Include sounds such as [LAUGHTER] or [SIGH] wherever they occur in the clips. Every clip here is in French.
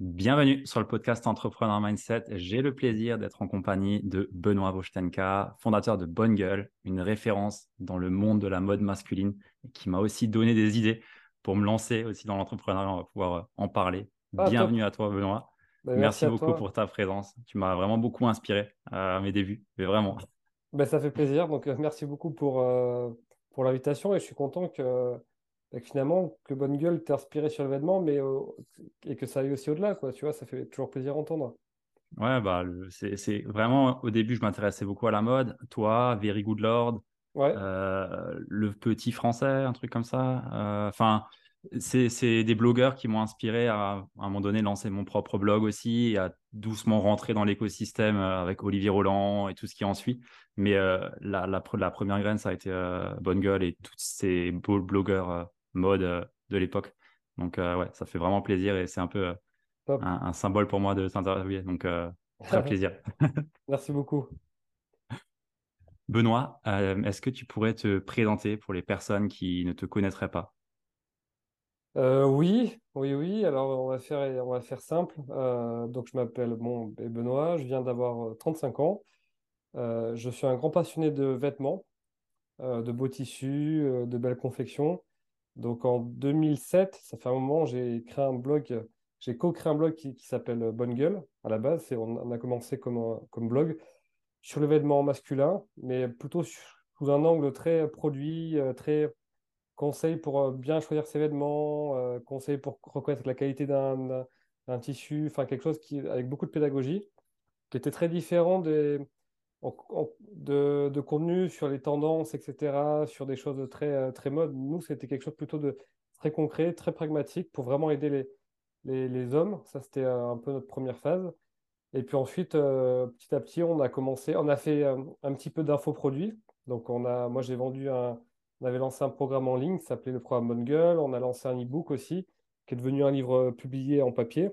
Bienvenue sur le podcast Entrepreneur Mindset. J'ai le plaisir d'être en compagnie de Benoît Vostenka, fondateur de Bonne Gueule, une référence dans le monde de la mode masculine qui m'a aussi donné des idées pour me lancer aussi dans l'entrepreneuriat. On va pouvoir euh, en parler. Ah, Bienvenue à toi, Benoît. Bah, merci, beaucoup pour ta présence. Tu m'as vraiment beaucoup inspiré à mes débuts, mais vraiment. Bah, ça fait plaisir. Donc, euh, merci beaucoup pour, euh, pour l'invitation et je suis content que finalement, que Bonne Gueule t'ait inspiré sur l'événement, mais euh, et que ça aille aussi au-delà, quoi. Tu vois, ça fait toujours plaisir d'entendre. Ouais, bah, c'est vraiment, au début, je m'intéressais beaucoup à la mode. Toi, Very Good Lord, euh, le petit français, un truc comme ça. Euh, enfin, c'est des blogueurs qui m'ont inspiré à, à, un moment donné lancer mon propre blog aussi et à doucement rentrer dans l'écosystème avec Olivier Roland et tout ce qui en suit. Mais la, la, la, première graine, ça a été Bonne Gueule et tous ces beaux blogueurs mode euh, de l'époque. Donc, euh, ouais, ça fait vraiment plaisir et c'est un peu euh, un, symbole pour moi de t'interviewer. Donc, très [LAUGHS] plaisir. [LAUGHS] Merci beaucoup. Benoît, est-ce que tu pourrais te présenter pour les personnes qui ne te connaîtraient pas? Oui, oui, oui. Alors, on va faire, on va faire simple. donc, je m'appelle bon, Benoît, je viens d'avoir 35 ans. je suis un grand passionné de vêtements, de beaux tissus, de belles confections. Donc en 2007, ça fait un moment, j'ai créé un blog, j'ai co-créé un blog qui, s'appelle Bonne Gueule à la base. On, on a commencé comme, blog sur l'événement masculin, mais plutôt sous un angle très produit, euh, très conseil pour euh, bien choisir ses vêtements, euh, conseil pour reconnaître la qualité d'un tissu, enfin quelque chose avec beaucoup de pédagogie, qui était très différent des, de, contenu sur les tendances, etc., sur des choses très, euh, très mode. Nous, c'était quelque chose plutôt de très concret, très pragmatique pour vraiment aider les, les, hommes. Ça, c'était euh, un peu notre première phase. Et puis ensuite, euh, petit à petit, on a commencé, on a fait un, petit peu d'infoproduits. Donc, on a, moi, j'ai vendu un, on avait lancé un programme en ligne s'appelait le programme Bonne. On a lancé un e-book aussi, qui est devenu un livre publié en papier,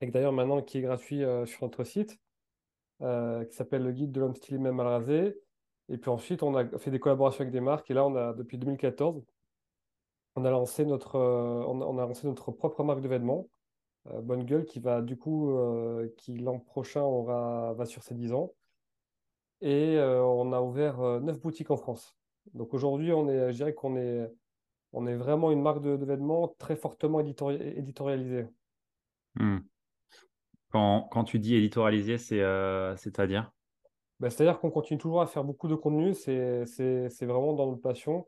et d'ailleurs maintenant qui est gratuit sur notre site. Euh, qui s'appelle Le Guide de l'homme stylé même mal rasé. Et puis ensuite, on a fait des collaborations avec des marques. Et là, on a, depuis 2014, on a lancé notre, euh, on, a, lancé notre propre marque de vêtements, euh, Bonne Gueule, qui va du coup, qui l'an prochain aura, va sur ses 10 ans. Et on a ouvert 9 boutiques en France. Donc aujourd'hui, on est, je dirais qu'on est, on est vraiment une marque de, vêtements très fortement éditorialisée. Hmm. Quand, tu dis éditorialiser, c'est, euh, c'est-à-dire? Bah, C'est-à-dire qu'on continue toujours à faire beaucoup de contenu, c'est, vraiment dans notre passion.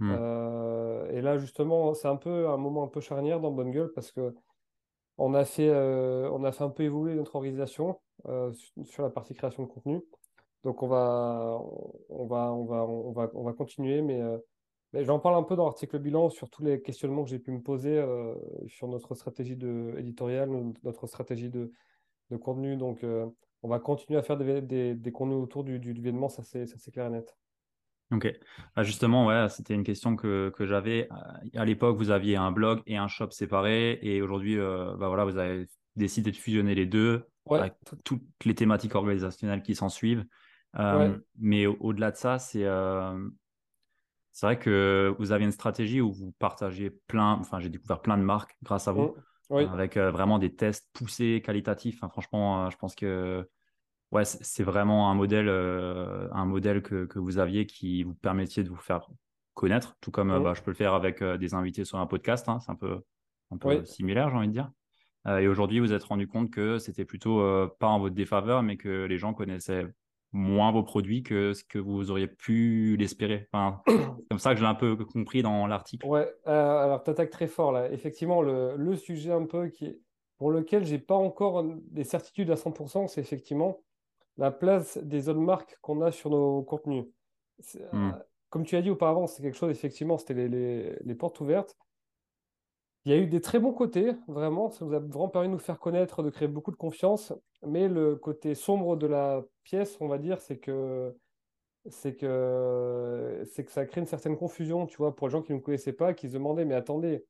Hmm. Euh, et là, justement, c'est un peu un moment un peu charnière dans Bonne Gueule parce que on a fait, euh, on a fait un peu évoluer notre organisation sur la partie création de contenu. Donc on va, on va, on va, on va, on va continuer, mais j'en parle un peu dans l'article bilan sur tous les questionnements que j'ai pu me poser sur notre stratégie de, éditoriale, notre stratégie de, de contenu. Donc, euh, on va continuer à faire des, des, contenus autour du, du, événement, ça c'est clair et net. Ok. Ah, justement, ouais, c'était une question que, que j'avais. Euh, à l'époque, vous aviez un blog et un shop séparés, et aujourd'hui, euh, bah voilà, vous avez décidé de fusionner les deux avec toutes les thématiques organisationnelles qui s'en suivent. Mais au-delà de ça, c'est c'est vrai que vous avez une stratégie où vous partagez plein. Enfin, j'ai découvert plein de marques grâce à vous. Mmh avec euh, vraiment des tests poussés, qualitatifs. franchement, euh, je pense que ouais, c'est vraiment un modèle, euh, un modèle que, que, vous aviez qui vous permettait de vous faire connaître, tout comme bah, je peux le faire avec des invités sur un podcast. Hein, c'est un peu, un peu similaire, j'ai envie de dire. et aujourd'hui, vous êtes rendu compte que c'était plutôt pas en votre défaveur, mais que les gens connaissaient moins vos produits que ce que vous auriez pu l'espérer. Enfin, c'est comme ça que je l'ai un peu compris dans l'article. Ouais, euh, alors tu attaques très fort là. Effectivement, le, le sujet un peu qui est, pour lequel j'ai pas encore des certitudes à 100%, c'est effectivement la place des autres marques qu'on a sur nos contenus. Hmm. Euh, comme tu as dit auparavant, c'est quelque chose, effectivement, c'était les, les, les, portes ouvertes. Il y a eu des très bons côtés, vraiment. Ça nous a vraiment permis de nous faire connaître, de créer beaucoup de confiance. Mais le côté sombre de la pièce, on va dire, c'est que c'est que c'est que ça crée une certaine confusion, tu vois, pour les gens qui ne nous connaissaient pas, qui se demandaient, mais attendez,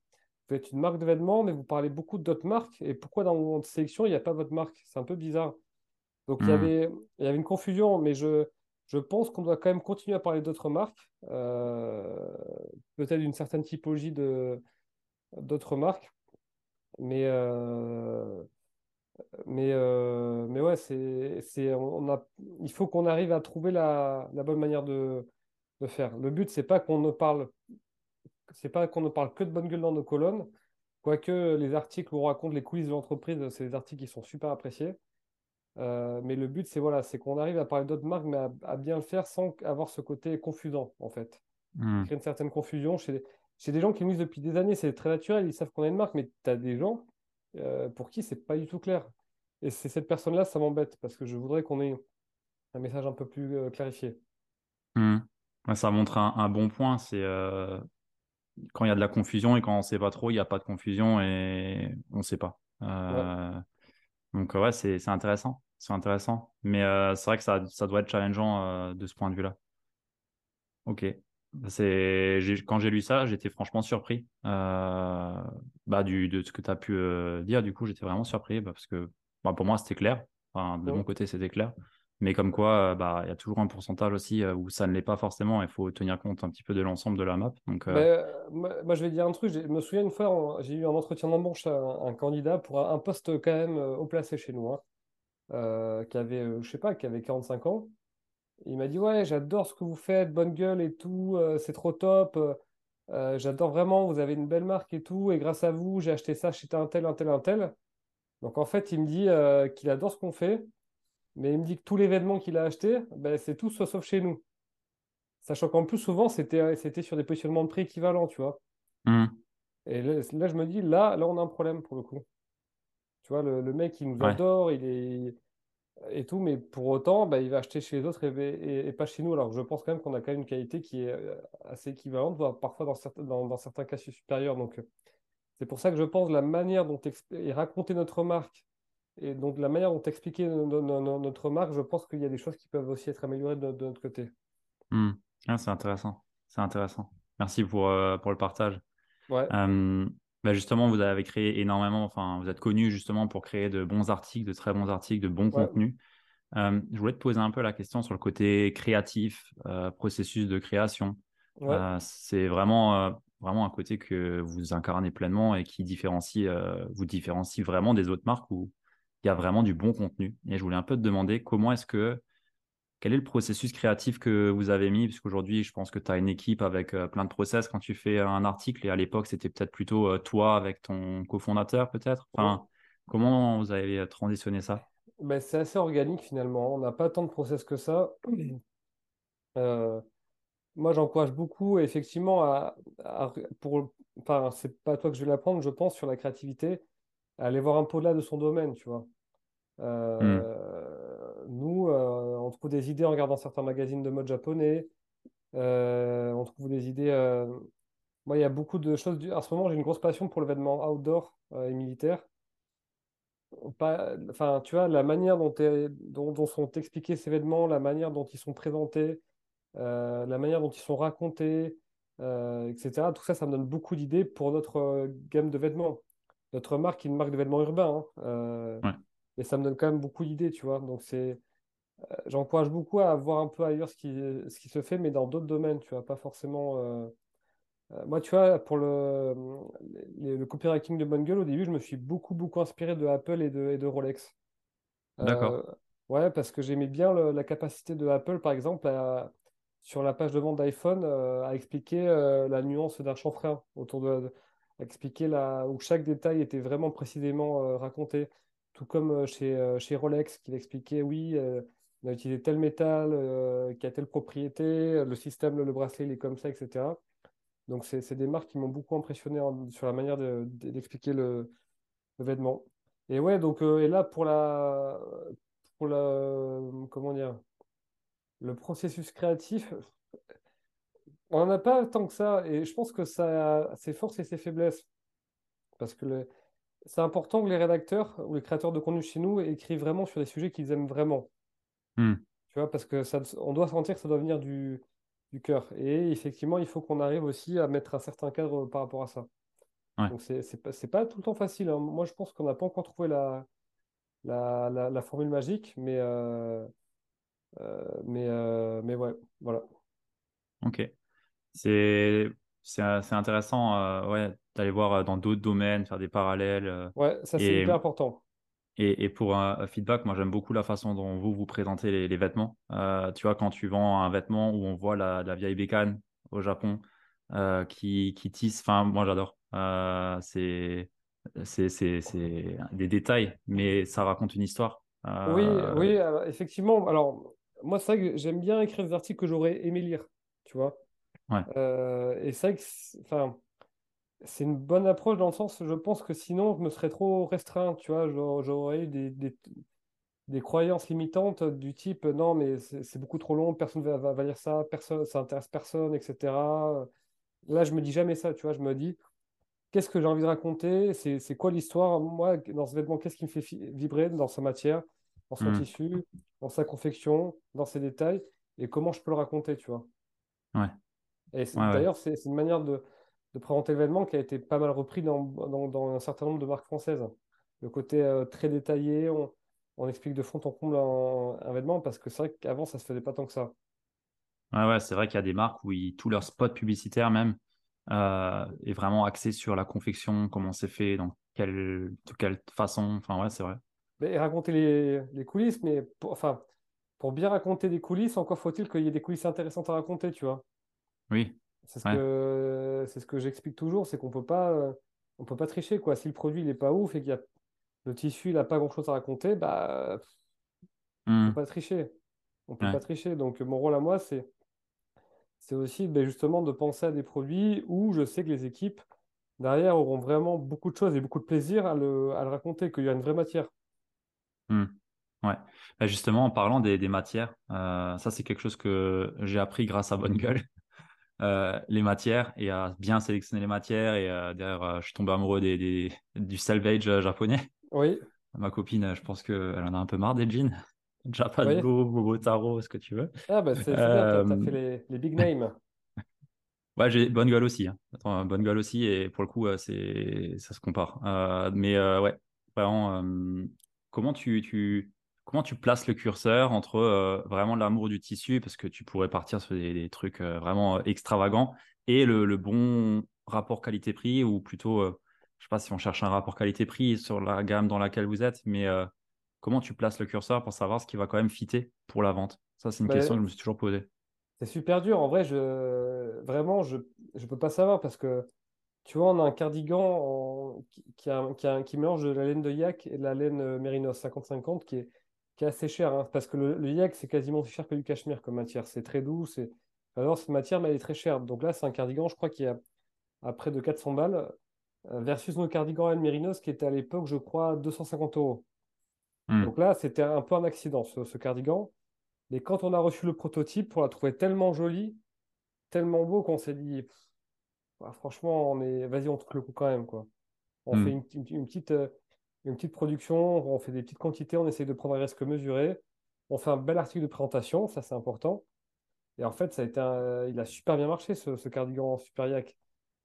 vous êtes une marque de vêtements, mais vous parlez beaucoup d'autres marques, et pourquoi dans votre sélection, il n'y a pas votre marque? C'est un peu bizarre. Donc il y Hmm. avait, il y avait une confusion, mais je, je pense qu'on doit quand même continuer à parler d'autres marques, euh, peut-être d'une certaine typologie de d'autres marques, mais euh, mais euh, mais ouais, c'est c'est on a il faut qu'on arrive à trouver la, la bonne manière de, de faire. Le but c'est pas qu'on ne parle c'est pas qu'on ne parle que de bonne gueule dans nos colonnes, quoique les articles où on raconte les coulisses de l'entreprise, c'est des articles qui sont super appréciés. Euh, mais le but, c'est voilà, c'est qu'on arrive à parler d'autres marques, mais à, à bien le faire sans avoir ce côté confusant, en fait. Hmm. Créer une certaine confusion chez, chez des gens qui nous disent depuis des années, c'est très naturel, ils savent qu'on a une marque, mais tu as des gens euh, pour qui c'est pas du tout clair. Et c'est cette personne-là, ça m'embête, parce que je voudrais qu'on ait un message un peu plus euh, clarifié. Hmm. Ça montre un, un bon point. C'est euh, quand il y a de la confusion et quand on ne sait pas trop, il n'y a pas de confusion et on ne sait pas. Ouais. Donc ouais, c'est c'est intéressant. C'est intéressant. Mais c'est vrai que ça, ça doit être challengeant de ce point de vue-là. Ok. C'est, quand j'ai lu ça, j'étais franchement surpris euh, bah, du, de ce que tu as pu euh, dire. Du coup, j'étais vraiment surpris bah, parce que bah, pour moi, c'était clair. Enfin, de Ouais. mon côté, c'était clair. Mais comme quoi, euh, bah, il y a toujours un pourcentage aussi où ça ne l'est pas forcément. Il faut tenir compte un petit peu de l'ensemble de la map. Donc, euh, moi, moi, je vais dire un truc. Je me souviens une fois, j'ai eu un entretien d'embauche à un, un candidat pour un, un poste quand même haut placé chez nous, hein, qui avait, je sais pas, qui avait 45 ans. Il m'a dit, ouais, j'adore ce que vous faites, bonne gueule et tout, euh, c'est trop top. euh, euh, j'adore vraiment, vous avez une belle marque et tout, et grâce à vous, j'ai acheté ça chez un tel, un tel, un tel. Donc en fait, il me dit euh, qu'il adore ce qu'on fait, mais il me dit que tous les vêtements qu'il a achetés, ben, c'est tout sauf chez nous. Sachant qu'en plus, souvent, c'était c'était sur des positionnements de prix équivalents, tu vois. hmm, Et là, là, je me dis, là, là, on a un problème pour le coup. Tu vois, le, le mec, il nous ouais. adore, il est et tout, mais pour autant, bah, il va acheter chez les autres et, et- et pas chez nous. Alors je pense quand même qu'on a quand même une qualité qui est euh, assez équivalente, voire parfois dans certains, dans, dans certains cas supérieure. Donc euh, c'est pour ça que je pense la manière dont est raconter notre marque et donc la manière dont expliquer no- no- no- no- notre marque, je pense qu'il y a des choses qui peuvent aussi être améliorées de, de notre côté. hmm. Ah, c'est intéressant. C'est intéressant. Merci pour, euh, pour le partage. Ouais, Euh, bah, justement, vous avez créé énormément, enfin, vous êtes connu justement pour créer de bons articles, de très bons articles, de bons ouais, contenus. Euh, je voulais te poser un peu la question sur le côté créatif, euh, processus de création. ouais. Euh, c'est vraiment, vraiment un côté que vous incarnez pleinement et qui différencie, vous différencie vraiment des autres marques où il y a vraiment du bon contenu. Et je voulais un peu te demander comment est-ce que, quel est le processus créatif que vous avez mis? Parce qu'aujourd'hui, je pense que tu as une équipe avec euh, plein de process quand tu fais un article et à l'époque, c'était peut-être plutôt euh, toi avec ton cofondateur, peut-être? ouais. Enfin, comment vous avez euh, transitionné ça? Ben, c'est assez organique finalement. On n'a pas tant de process que ça. [CLEARS THROAT] Euh, Moi, j'encourage beaucoup, effectivement, à, à- pour, enfin, c'est pas toi que je vais l'apprendre, je pense, sur la créativité, à aller voir un peu au-delà de son domaine, tu vois. Euh, nous, euh, on trouve des idées en regardant certains magazines de mode japonais, euh, on trouve des idées. euh, Moi, il y a beaucoup de choses. du- En ce moment, j'ai une grosse passion pour le vêtement outdoor euh, et militaire. Pas... Enfin, tu vois, la manière dont, est- dont, dont sont expliqués ces vêtements, la manière dont ils sont présentés la manière dont ils sont racontés, etc. Tout ça, ça me donne beaucoup d'idées pour notre gamme de vêtements. Notre marque est une marque de vêtements urbains, hein, ouais. et ça me donne quand même beaucoup d'idées, tu vois. Donc, c'est, j'encourage beaucoup à voir un peu ailleurs ce qui, ce qui se fait, mais dans d'autres domaines, tu vois, pas forcément. euh, euh, moi, tu vois, pour le, le, le copywriting de Bonne Gueule, au début, je me suis beaucoup, beaucoup inspiré de Apple et de, et de Rolex. D'accord. Euh, ouais, parce que j'aimais bien le- la capacité de Apple, par exemple, à- sur la page de vente d'iPhone, euh, à expliquer euh, la nuance d'un chanfrein autour de, de- à expliquer la, où chaque détail était vraiment précisément euh, raconté. Tout comme euh, chez, euh, chez Rolex, qui expliquait, oui, euh, on a utilisé tel métal, euh, qui a telle propriété, le système, le, le bracelet, il est comme ça, etc. Donc, c'est des marques qui m'ont beaucoup impressionné sur la manière de- de- d'expliquer le, le vêtement. Et ouais, donc, euh, et là, pour la, pour la, comment dire, le processus créatif, on n'en a pas tant que ça. Et je pense que ça a ses forces et ses faiblesses. Parce que c'est important que les rédacteurs ou les créateurs de contenu chez nous écrivent vraiment sur des sujets qu'ils aiment vraiment. Hmm. Tu vois, parce que ça, on doit sentir que ça doit venir du, du cœur. Et effectivement, il faut qu'on arrive aussi à mettre un certain cadre par rapport à ça. Donc, c'est pas, pas tout le temps facile. Hein. Moi, je pense qu'on n'a pas encore trouvé la, la, la, formule magique, mais, euh, euh, mais, euh, mais ouais, voilà. Ok. C'est intéressant ouais, d'aller voir dans d'autres domaines, faire des parallèles. ouais, ça c'est hyper important. Et, et, pour un feedback, moi j'aime beaucoup la façon dont vous vous présentez les, les vêtements. tu vois, quand tu vends un vêtement où on voit la, la vieille bécane au Japon qui, qui tisse, enfin moi j'adore. c'est c'est des détails, mais ça raconte une histoire. Oui, oui, effectivement. Alors, moi, c'est vrai que j'aime bien écrire des articles que j'aurais aimé lire, tu vois. Euh, et c'est vrai que enfin, c'est une bonne approche dans le sens, je pense que sinon, je me serais trop restreint, tu vois. J'aurais eu des, des, des, croyances limitantes du type non, mais c'est beaucoup trop long, personne ne va, va, lire ça, personne, ça intéresse personne, etc. Là, je me dis jamais ça, tu vois. Je me dis, qu'est-ce que j'ai envie de raconter? C'est quoi l'histoire? Moi, dans ce vêtement, qu'est-ce qui me fait vibrer dans sa matière, dans son mmh. tissu, dans sa confection, dans ses détails Et comment je peux le raconter, tu vois? Ouais. Et d'ailleurs, c'est une manière de, présenter l'événement qui a été pas mal repris dans, un certain nombre de marques françaises. Le côté euh, très détaillé, on, explique de fond en comble un, événement parce que c'est vrai qu'avant, ça se faisait pas tant que ça. Ouais, ouais c'est vrai qu'il y a des marques où ils, tous leurs spots publicitaires même euh, est vraiment axé sur la confection, comment c'est fait, dans quelle, de quelle façon. Enfin, ouais, c'est vrai. Et raconter les, les coulisses, mais pour, enfin, pour bien raconter des coulisses, encore faut-il qu'il y ait des coulisses intéressantes à raconter, tu vois. Oui. C'est ce que, c'est ce que j'explique toujours, c'est qu'on peut pas, on peut pas tricher, quoi. Si le produit n'est pas ouf et qu'il y a le tissu, il n'a pas grand-chose à raconter, bah, on peut hmm. pas tricher. On peut pas tricher. Donc, mon rôle à moi, c'est c'est aussi ben, justement de penser à des produits où je sais que les équipes derrière auront vraiment beaucoup de choses et beaucoup de plaisir à le, raconter, qu'il y a une vraie matière. Mmh. Ouais. Bah, justement, en parlant des, matières, euh, ça c'est quelque chose que j'ai appris grâce à Bonne Gueule. Euh, les matières et à bien sélectionner les matières. Et euh, d'ailleurs, je suis tombé amoureux des, du salvage japonais. Oui. [LAUGHS] Ma copine, je pense qu'elle en a un peu marre des jeans. Japano, Bobo Taro, ce que tu veux. Ah, bah c'est euh... bien, tu as fait les, les, big [LAUGHS] names. ouais, j'ai bonne gueule aussi. Hein. Attends, bonne gueule aussi, et pour le coup, euh, c'est ça se compare. Euh, mais euh, ouais, vraiment, comment tu, tu, comment tu places le curseur entre vraiment l'amour du tissu, parce que tu pourrais partir sur des, trucs vraiment extravagants, et le, le bon rapport qualité-prix, ou plutôt, je sais pas si on cherche un rapport qualité-prix sur la gamme dans laquelle vous êtes, mais comment tu places le curseur pour savoir ce qui va quand même fitter pour la vente? Ça, c'est une bah, question que je me suis toujours posée. C'est super dur. En vrai, je... vraiment, je ne peux pas savoir parce que tu vois, on a un cardigan qui, a, qui, mélange de la laine de yak et de la laine euh, Mérinos 50-50 qui est, qui est assez cher. Hein, parce que le, yak, c'est quasiment aussi cher que du cachemire comme matière. C'est très doux. Alors, cette matière, mais elle est très chère. Donc là, c'est un cardigan, je crois, qui a à près de 400 balles euh, versus nos cardigans laine Mérinos qui était à l'époque, je crois, 250 euros. Hmm. Donc là, c'était un peu un accident, ce, cardigan. Mais quand on a reçu le prototype, on l'a trouvé tellement joli, tellement beau qu'on s'est dit, bah, franchement, on est... vas-y, on trouve le coup quand même. Quoi. On fait hmm. une, petite, euh, une petite production, on fait des petites quantités, on essaie de prendre un risque mesuré. On fait un bel article de présentation, ça c'est important. Et en fait, ça a été il a super bien marché ce, cardigan super yak.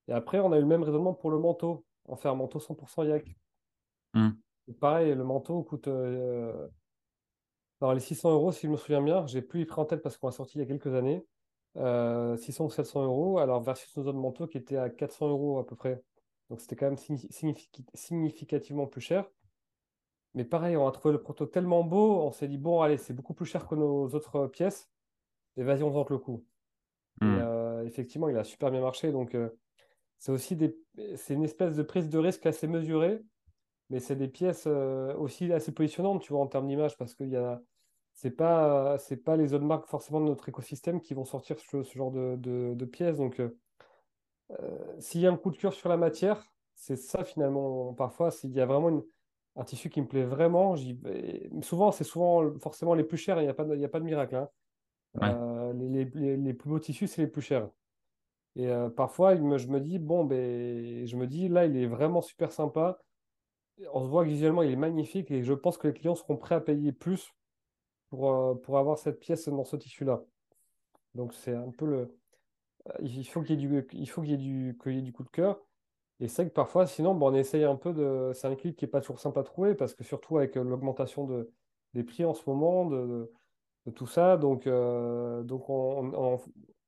Et après, on a eu le même raisonnement pour le manteau. On fait un manteau 100% yak. Hmm. Pareil, le manteau coûte euh, dans les 600 euros, si je me souviens bien. J'ai plus les prix en tête parce qu'on a sorti il y a quelques années. 600 euh, ou 700 euros, alors versus nos autres manteaux qui étaient à 400 euros à peu près. Donc c'était quand même significativement plus cher. Mais pareil, on a trouvé le proto tellement beau, on s'est dit, bon, allez, c'est beaucoup plus cher que nos autres pièces. Et vas-y, on tente le coup. Et hmm. euh, effectivement, il a super bien marché. Donc, c'est aussi des... c'est une espèce de prise de risque assez mesurée mais c'est des pièces euh, aussi assez positionnantes, tu vois, en termes d'image, parce que y a, c'est pas, c'est pas les autres marques forcément de notre écosystème qui vont sortir ce, genre de, de, pièces. Donc, euh, euh, s'il y a un coup de cœur sur la matière, c'est ça finalement. Parfois, s'il y a vraiment un tissu qui me plaît vraiment, souvent, c'est souvent forcément les plus chers, il n'y a, pas de, a pas de miracle. Hein. les, les, les, plus beaux tissus, c'est les plus chers. Et parfois, il me, je me dis, bon, ben, je me dis, là, il est vraiment super sympa. On se voit que visuellement, il est magnifique et je pense que les clients seront prêts à payer plus pour, pour avoir cette pièce dans ce tissu-là. Donc, c'est un peu le. Il faut qu'il y ait du, il faut qu'il y ait du, qu'il y ait du coup de cœur. Et c'est que parfois, sinon, bon, on essaye un peu de. C'est un clip qui n'est pas toujours simple à trouver parce que surtout avec l'augmentation de, des prix en ce moment, de, tout ça. Donc, euh, donc on,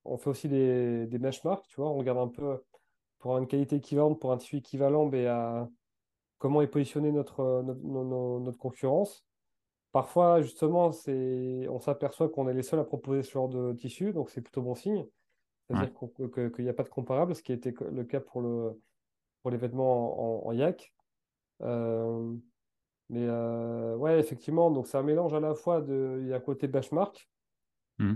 on, fait aussi des, des benchmarks, tu vois. On regarde un peu pour une qualité équivalente, pour un tissu équivalent, mais à comment est positionné notre, notre, notre, concurrence. Parfois, justement, on s'aperçoit qu'on est les seuls à proposer ce genre de tissu, donc c'est plutôt bon signe. C'est-à-dire qu'il n'y a pas de comparable, ce qui été le cas pour, le, pour les vêtements en, en yak. Euh, mais euh, ouais, effectivement, donc c'est un mélange à la fois de. Il y a un côté benchmark. Hmm.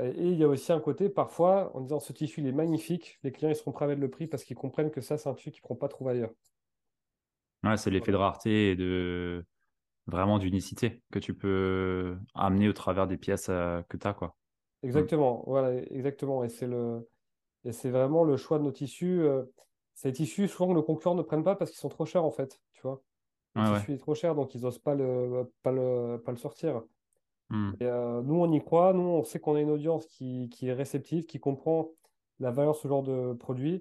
Et il y a aussi un côté, parfois, en disant ce tissu, il est magnifique, les clients ils seront prêts à mettre le prix parce qu'ils comprennent que ça, c'est un tissu qu'ils ne pourront pas trouver ailleurs. Ouais, c'est l'effet de rareté et de vraiment d'unicité que tu peux amener au travers des pièces euh, que tu as. Quoi. Exactement, voilà, exactement. Et c'est le... Et c'est vraiment le choix de nos tissus. Euh, ces tissus, souvent, que nos concurrents ne prennent pas parce qu'ils sont trop chers, en fait. Tu vois le tissu est trop cher, donc ils n'osent pas le, pas le, pas le sortir. Et, euh, nous, on y croit. Nous, on sait qu'on a une audience qui, qui, est réceptive, qui comprend la valeur de ce genre de produit.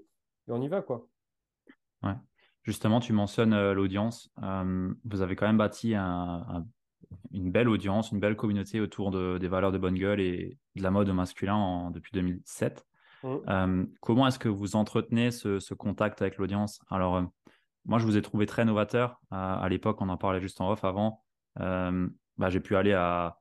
Et on y va, quoi. Ouais. Justement, tu mentionnes euh, l'audience. Euh, vous avez quand même bâti un, une belle audience, une belle communauté autour de, des valeurs de bonne gueule et de la mode masculin en, depuis 2007. Mmh. comment est-ce que vous entretenez ce, ce contact avec l'audience? Alors, moi, je vous ai trouvé très novateur. À, l'époque, on en parlait juste en off avant. Euh, bah, j'ai pu aller à,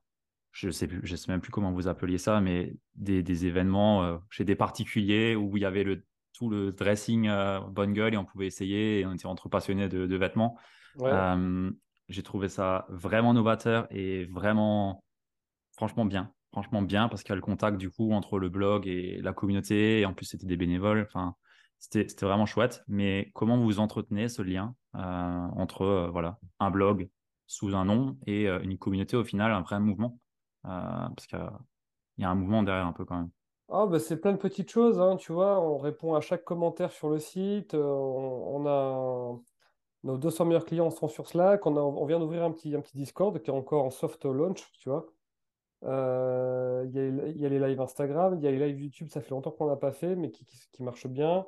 je ne sais, je sais même plus comment vous appeliez ça, mais des, des événements euh, chez des particuliers où il y avait le, tout le dressing euh, bonne gueule et on pouvait essayer et on était entre passionnés de, de vêtements. J'ai trouvé ça vraiment novateur et vraiment, franchement bien. Franchement bien parce qu'il y a le contact du coup entre le blog et la communauté et en plus c'était des bénévoles. Enfin, c'était vraiment chouette. Mais comment vous entretenez ce lien euh, entre euh, voilà, un blog sous un nom et euh, une communauté au final, un vrai mouvement? Parce qu'il y, a un mouvement derrière un peu quand même. Oh, bah, c'est plein de petites choses, hein, tu vois. On répond à chaque commentaire sur le site. On, a nos 200 meilleurs clients sont sur Slack. On, on vient d'ouvrir un petit, un petit Discord qui est encore en soft launch, tu vois. Il y, a les lives Instagram, il y a les lives YouTube, ça fait longtemps qu'on n'a pas fait, mais qui, qui, qui marchent bien.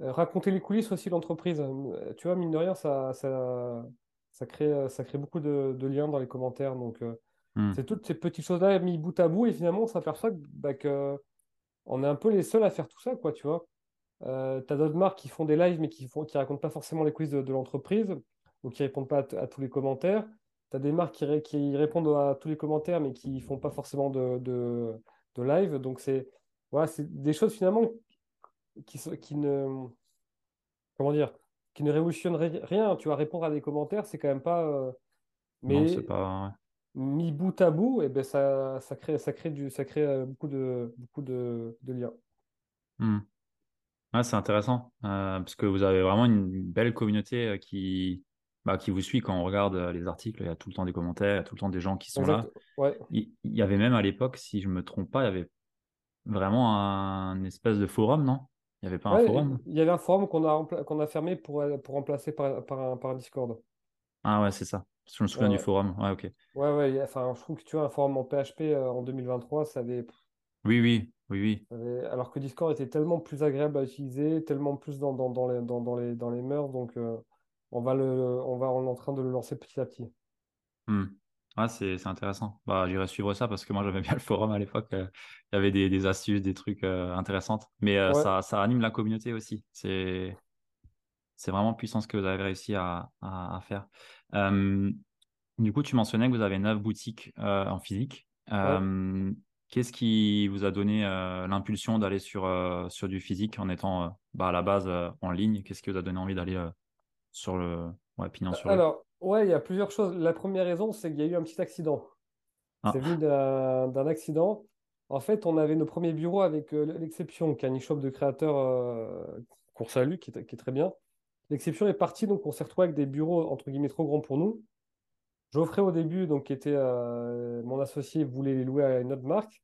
Euh, raconter les coulisses aussi de l'entreprise. Euh, tu vois, mine de rien, ça, ça, ça, crée, euh, ça crée beaucoup de, liens dans les commentaires. Donc, hmm. c'est toutes ces petites choses-là mis bout à bout et finalement, on s'aperçoit bah, que, on est un peu les seuls à faire tout ça, quoi, tu vois. Tu as d'autres marques qui font des lives mais qui ne qui racontent pas forcément les coulisses de, l'entreprise ou qui répondent pas à, tous les commentaires. Tu as des marques qui, qui, répondent à tous les commentaires mais qui font pas forcément de, de, de live. Donc, c'est voilà, des choses finalement qui, qui ne comment dire qui ne révolutionne rien. Tu vas répondre à des commentaires, c'est quand même pas. Euh, mais pas... mis bout à bout, et eh ben ça, ça crée, ça crée du, ça crée euh, beaucoup de, beaucoup de, de liens. Hmm. c'est intéressant euh, parce que vous avez vraiment une belle communauté qui, bah, qui vous suit quand on regarde les articles. Il y a tout le temps des commentaires, il y a tout le temps des gens qui sont là. Ouais. Il, y avait même à l'époque, si je me trompe pas, il y avait vraiment un espèce de forum, non? Il n'y avait pas un forum? Il y avait un forum qu'on a, qu'on a fermé pour, pour remplacer par, par, un, par un Discord. Ah ouais, c'est ça. Je me souviens du forum. Ouais, ok. Ouais, ouais. Enfin, je trouve que tu vois, un forum en PHP euh, en 2023, ça avait. Oui, oui, oui, oui. Alors que Discord était tellement plus agréable à utiliser, tellement plus dans, dans, dans les, dans, dans, les, dans les mœurs. Donc, euh, on, va le, on, va, on est en train de le lancer petit à petit. Hmm. Ah, c'est intéressant. Bah, J'irai suivre ça parce que moi, j'aimais [LAUGHS] bien le forum à l'époque. Euh, il y avait des, des astuces, des trucs euh, intéressants. Mais euh, ça, ça anime la communauté aussi. C'est vraiment puissant ce que vous avez réussi à, à, faire. du coup, tu mentionnais que vous avez neuf boutiques en physique. Qu'est-ce qui vous a donné l'impulsion d'aller sur, sur du physique en étant bah, à la base en ligne? Qu'est-ce qui vous a donné envie d'aller sur le ouais, pignon sur Alors, Ouais, il y a plusieurs choses. La première raison, c'est qu'il y a eu un petit accident. Ah. C'est venu d'un accident. En fait, on avait nos premiers bureaux avec euh, l'exception, qui est un e-shop de créateurs euh, qu'on salue, qui est, très bien. L'exception est partie, donc on s'est retrouvé avec des bureaux entre guillemets trop grands pour nous. Geoffrey, au début, donc, était euh, mon associé, voulait les louer à une autre marque.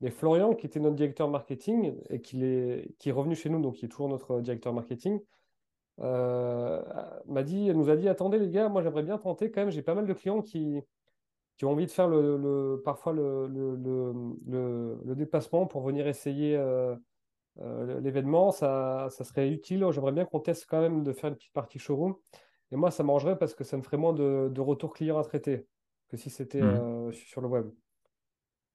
Mais Florian, qui était notre directeur marketing et qui est, qui est revenu chez nous, donc qui est toujours notre directeur marketing, euh, m'a dit, nous a dit, attendez les gars, moi j'aimerais bien tenter quand même, j'ai pas mal de clients qui, qui ont envie de faire le, parfois le, le, déplacement pour venir essayer euh, l'événement. Ça, ça serait utile, j'aimerais bien qu'on teste quand même de faire une petite partie showroom. Et moi, ça m'arrangerait parce que ça me ferait moins de, de retours clients à traiter que si c'était mmh. sur le web.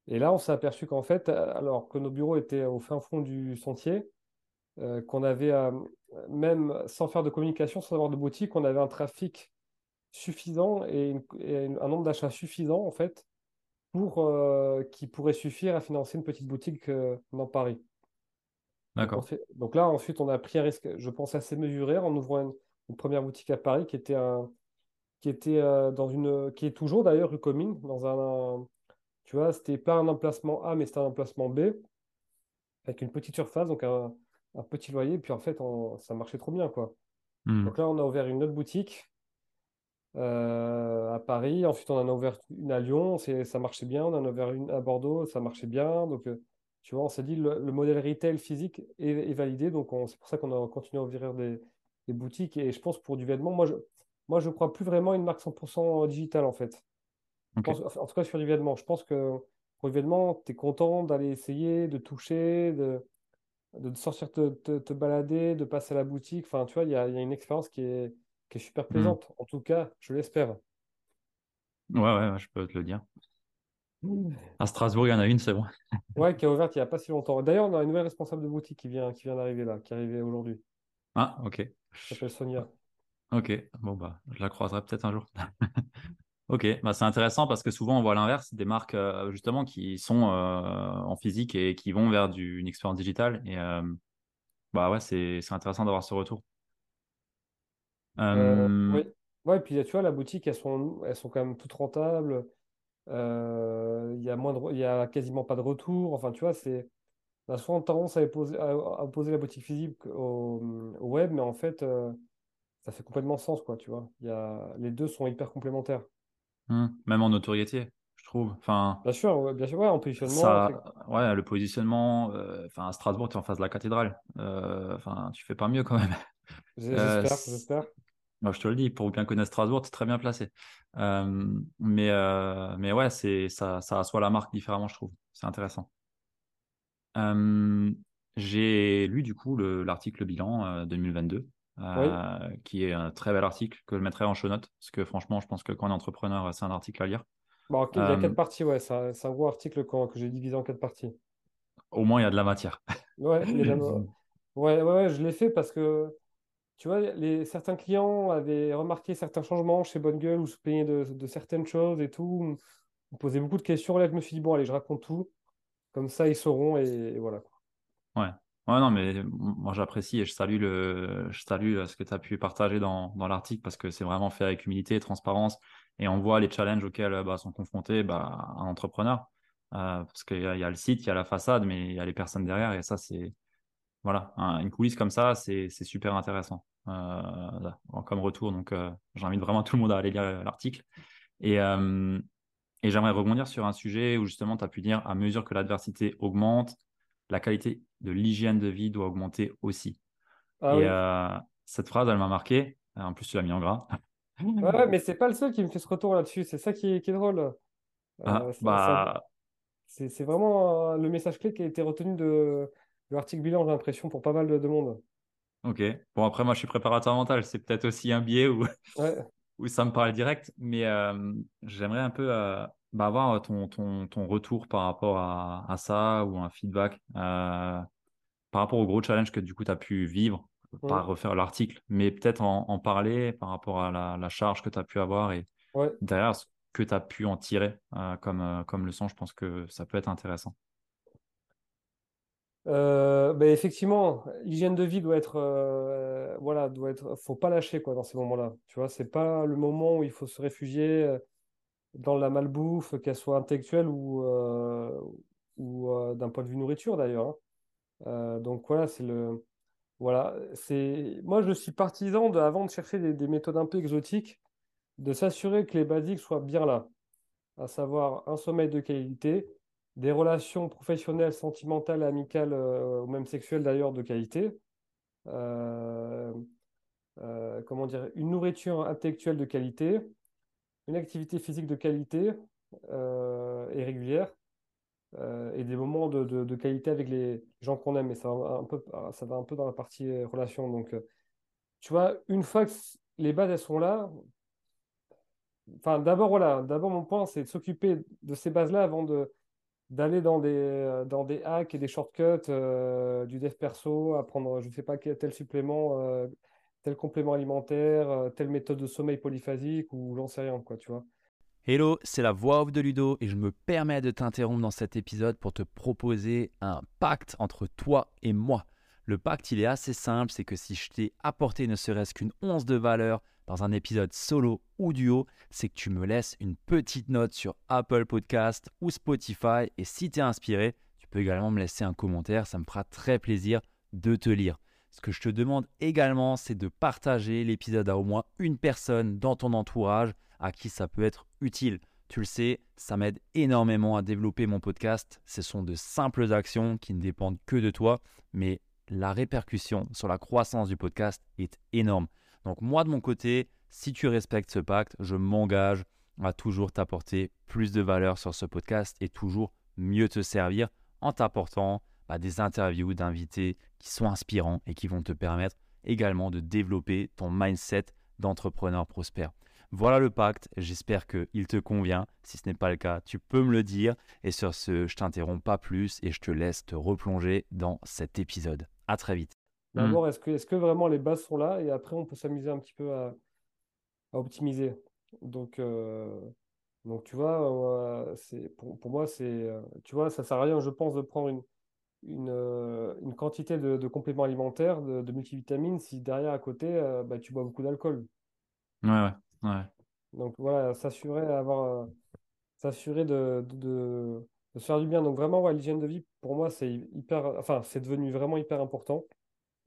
Et là, on s'est aperçu qu'en fait, alors que nos bureaux étaient au fin fond du sentier, euh, qu'on avait, euh, même sans faire de communication, sans avoir de boutique, on avait un trafic suffisant et, un nombre d'achats suffisant, en fait, pour, euh, qui pourrait suffire à financer une petite boutique dans Paris. D'accord. Donc, là, ensuite, on a pris un risque, je pense, assez mesuré en ouvrant une, première boutique à Paris qui était, un, qui était dans une, qui est toujours d'ailleurs rue Commune, dans un tu vois, c'était pas un emplacement A, mais c'était un emplacement B, avec une petite surface, donc un, petit loyer. Puis en fait, ça marchait trop bien, quoi. Hmm. Donc là, on a ouvert une autre boutique euh, à Paris. Ensuite, on en a ouvert une à Lyon, ça marchait bien. On en a ouvert une à Bordeaux, ça marchait bien. Donc, euh, tu vois, on s'est dit, le, le, modèle retail physique est, validé. Donc, c'est pour ça qu'on a continué à ouvrir des, boutiques. Et je pense pour du vêtement, moi, je, moi, je crois plus vraiment à une marque 100% digitale, en fait en tout cas sur l'événement. Je pense que pour l'événement, tu es content d'aller essayer, de toucher, de, de sortir te, te, balader, de passer à la boutique. Enfin, tu vois, il y a, y a, une expérience qui est, qui est super hmm. plaisante. En tout cas, je l'espère. Ouais, ouais, je peux te le dire. À Strasbourg, il y en a une, c'est bon. ouais, qui est ouverte il n'y a pas si longtemps. D'ailleurs, on a une nouvelle responsable de boutique qui vient, qui vient d'arriver là, qui est arrivée aujourd'hui. Ah, ok. Elle s'appelle Sonia. Ok, bon, bah, je la croiserai peut-être un jour. [LAUGHS] Ok, bah c'est intéressant parce que souvent on voit l'inverse, des marques euh, justement qui sont euh, en physique et qui vont vers du, une expérience digitale. Et euh, bah ouais, c'est intéressant d'avoir ce retour. oui, ouais, puis tu vois, la boutique, elles sont, elles sont quand même toutes rentables. Il y a moins de, il y a quasiment pas de retour. Enfin, tu vois, c'est. On a souvent tendance à opposer, à la boutique physique au, au, web, mais en fait, ça fait complètement sens, quoi, tu vois. Il y a, les deux sont hyper complémentaires. Mmh. Même en notoriété, je trouve. Enfin, bien sûr, bien sûr, ouais, en positionnement. ouais, le positionnement. Euh, enfin, à Strasbourg, tu es en face de la cathédrale. Euh, enfin, tu fais pas mieux quand même. [LAUGHS] J'espère, euh, j'espère. Moi, je te le dis, pour bien connaître Strasbourg, tu es très bien placé. mais, mais ouais, ça, ça assoit la marque différemment, je trouve. C'est intéressant. J'ai lu du coup l'article bilan 2022 euh, qui est un très bel article que je mettrai en show notes, parce que franchement, je pense que quand on est entrepreneur, c'est un article à lire. Bon, il y a euh, quatre parties, ouais, c'est un, gros article que, j'ai divisé en quatre parties. Au moins, il y a de la [LAUGHS] matière. Ouais, ouais, ouais, je l'ai fait parce que, tu vois, les, certains clients avaient remarqué certains changements chez Bonne Gueule ou se plaignaient de, certaines choses et tout. On posait beaucoup de questions. Là, je me suis dit, bon, allez, je raconte tout. Comme ça, ils sauront et, et voilà. Ouais. Ouais, non, mais moi j'apprécie et je salue, le, je salue euh, ce que tu as pu partager dans, dans l'article parce que c'est vraiment fait avec humilité et transparence et on voit les challenges auxquels bah, sont confrontés bah, un entrepreneur. Euh, parce qu'il y, a le site, il y a la façade, mais il y a les personnes derrière et ça, c'est. Voilà, une coulisse comme ça, c'est super intéressant euh, comme retour. Donc, euh, j'invite vraiment tout le monde à aller lire l'article. Et, euh, et j'aimerais rebondir sur un sujet où justement tu as pu dire à mesure que l'adversité augmente, la qualité de l'hygiène de vie doit augmenter aussi. Ah et euh, cette phrase, elle m'a marqué. En plus, tu l'as mis en gras. ouais, mais c'est pas le seul qui me fait ce retour là-dessus. C'est ça qui est, drôle. Euh, ah, bah... C'est vraiment euh, le message clé qui a été retenu de, l'article bilan, j'ai l'impression, pour pas mal de, monde. Ok. Bon, après, moi, je suis préparateur mental. C'est peut-être aussi un biais où, où ça me parle direct. Mais j'aimerais un peu bah, avoir ton, ton, ton, retour par rapport à, à, ça ou un feedback euh, par rapport au gros challenge que du coup tu as pu vivre, pas refaire l'article, mais peut-être en, en, parler par rapport à la, la charge que tu as pu avoir et derrière ce que tu as pu en tirer comme, comme leçon, je pense que ça peut être intéressant. Euh, ben effectivement, l'hygiène de vie doit être, euh, voilà, doit être, faut pas lâcher quoi dans ces moments-là. Tu vois, c'est pas le moment où il faut se réfugier dans la malbouffe, qu'elle soit intellectuelle ou, euh, euh, d'un point de vue nourriture d'ailleurs. Hein. Euh, donc voilà, c'est le. Voilà, c'est. Moi, je suis partisan de, avant de chercher des, méthodes un peu exotiques, de s'assurer que les basiques soient bien là, à savoir un sommeil de qualité, des relations professionnelles, sentimentales, amicales ou même sexuelles d'ailleurs de qualité. comment dire, une nourriture intellectuelle de qualité, une activité physique de qualité et régulière, et des moments de, qualité avec les gens qu'on aime. Et ça va, un peu, ça va un peu dans la partie relation. Donc, tu vois, une fois que les bases elles sont là, enfin d'abord voilà, d'abord mon point c'est de s'occuper de ces bases-là avant de d'aller dans des dans des hacks et des shortcuts euh, du dev perso, apprendre je sais pas tel supplément, euh, tel complément alimentaire, euh, telle méthode de sommeil polyphasique ou j'en sais rien quoi, tu vois. Hello, c'est la voix off de Ludo et je me permets de t'interrompre dans cet épisode pour te proposer un pacte entre toi et moi. Le pacte, il est assez simple, c'est que si je t'ai apporté ne serait-ce qu'une once de valeur dans un épisode solo ou duo, c'est que tu me laisses une petite note sur Apple Podcast ou Spotify et si tu es inspiré, tu peux également me laisser un commentaire, ça me fera très plaisir de te lire. Ce que je te demande également, c'est de partager l'épisode à au moins une personne dans ton entourage à qui ça peut être utile. Tu le sais, ça m'aide énormément à développer mon podcast. Ce sont de simples actions qui ne dépendent que de toi, mais la répercussion sur la croissance du podcast est énorme. Donc moi de mon côté, si tu respectes ce pacte, je m'engage à toujours t'apporter plus de valeur sur ce podcast et toujours mieux te servir en t'apportant bah, des interviews d'invités qui sont inspirants et qui vont te permettre également de développer ton mindset d'entrepreneur prospère. Voilà le pacte, j'espère qu'il te convient. Si ce n'est pas le cas, tu peux me le dire. Et sur ce, je t'interromps pas plus et je te laisse te replonger dans cet épisode. À très vite. D'abord, est-ce que, est que vraiment les bases sont là? Et après on peut s'amuser un petit peu à, optimiser. Donc, euh, donc tu vois, euh, c'est pour, moi, c'est, euh, tu vois, ça sert à rien, je pense, de prendre une, une, quantité de, compléments alimentaires, de, multivitamines, si derrière à côté, bah, tu bois beaucoup d'alcool. Ouais, ouais, ouais. Donc voilà, s'assurer avoir, s'assurer de, de, de se faire du bien. Donc vraiment, l'hygiène de vie, pour moi, c'est hyper, enfin, c'est devenu vraiment hyper important.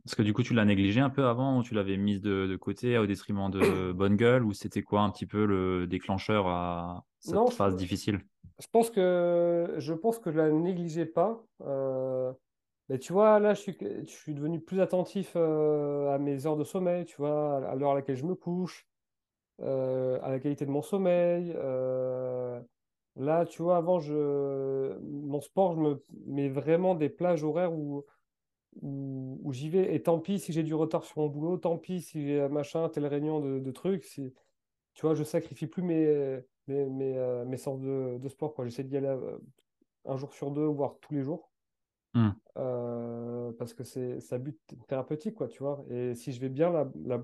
Parce que du coup, tu l'as négligé un peu avant, ou tu l'avais mise de, côté au détriment de [COUGHS] Bonne Gueule, ou c'était quoi un petit peu le déclencheur à cette phase difficile? Je pense que je pense que je la négligeais pas. Euh, mais tu vois, là, je suis, je suis devenu plus attentif euh, à mes heures de sommeil, tu vois, à l'heure à laquelle je me couche, euh, à la qualité de mon sommeil. Là, tu vois, avant, je... mon sport, je me mets vraiment des plages horaires où, où, j'y vais. Et tant pis si j'ai du retard sur mon boulot, tant pis si j'ai machin, telle réunion de, trucs. Si... Tu vois, je sacrifie plus mes, mes, mes, euh, mes séances de, de sport. J'essaie d'y aller euh, un jour sur deux, voire tous les jours. Mmh. Euh, parce que c'est ça but thérapeutique, quoi, tu vois. Et si je vais bien, la, la,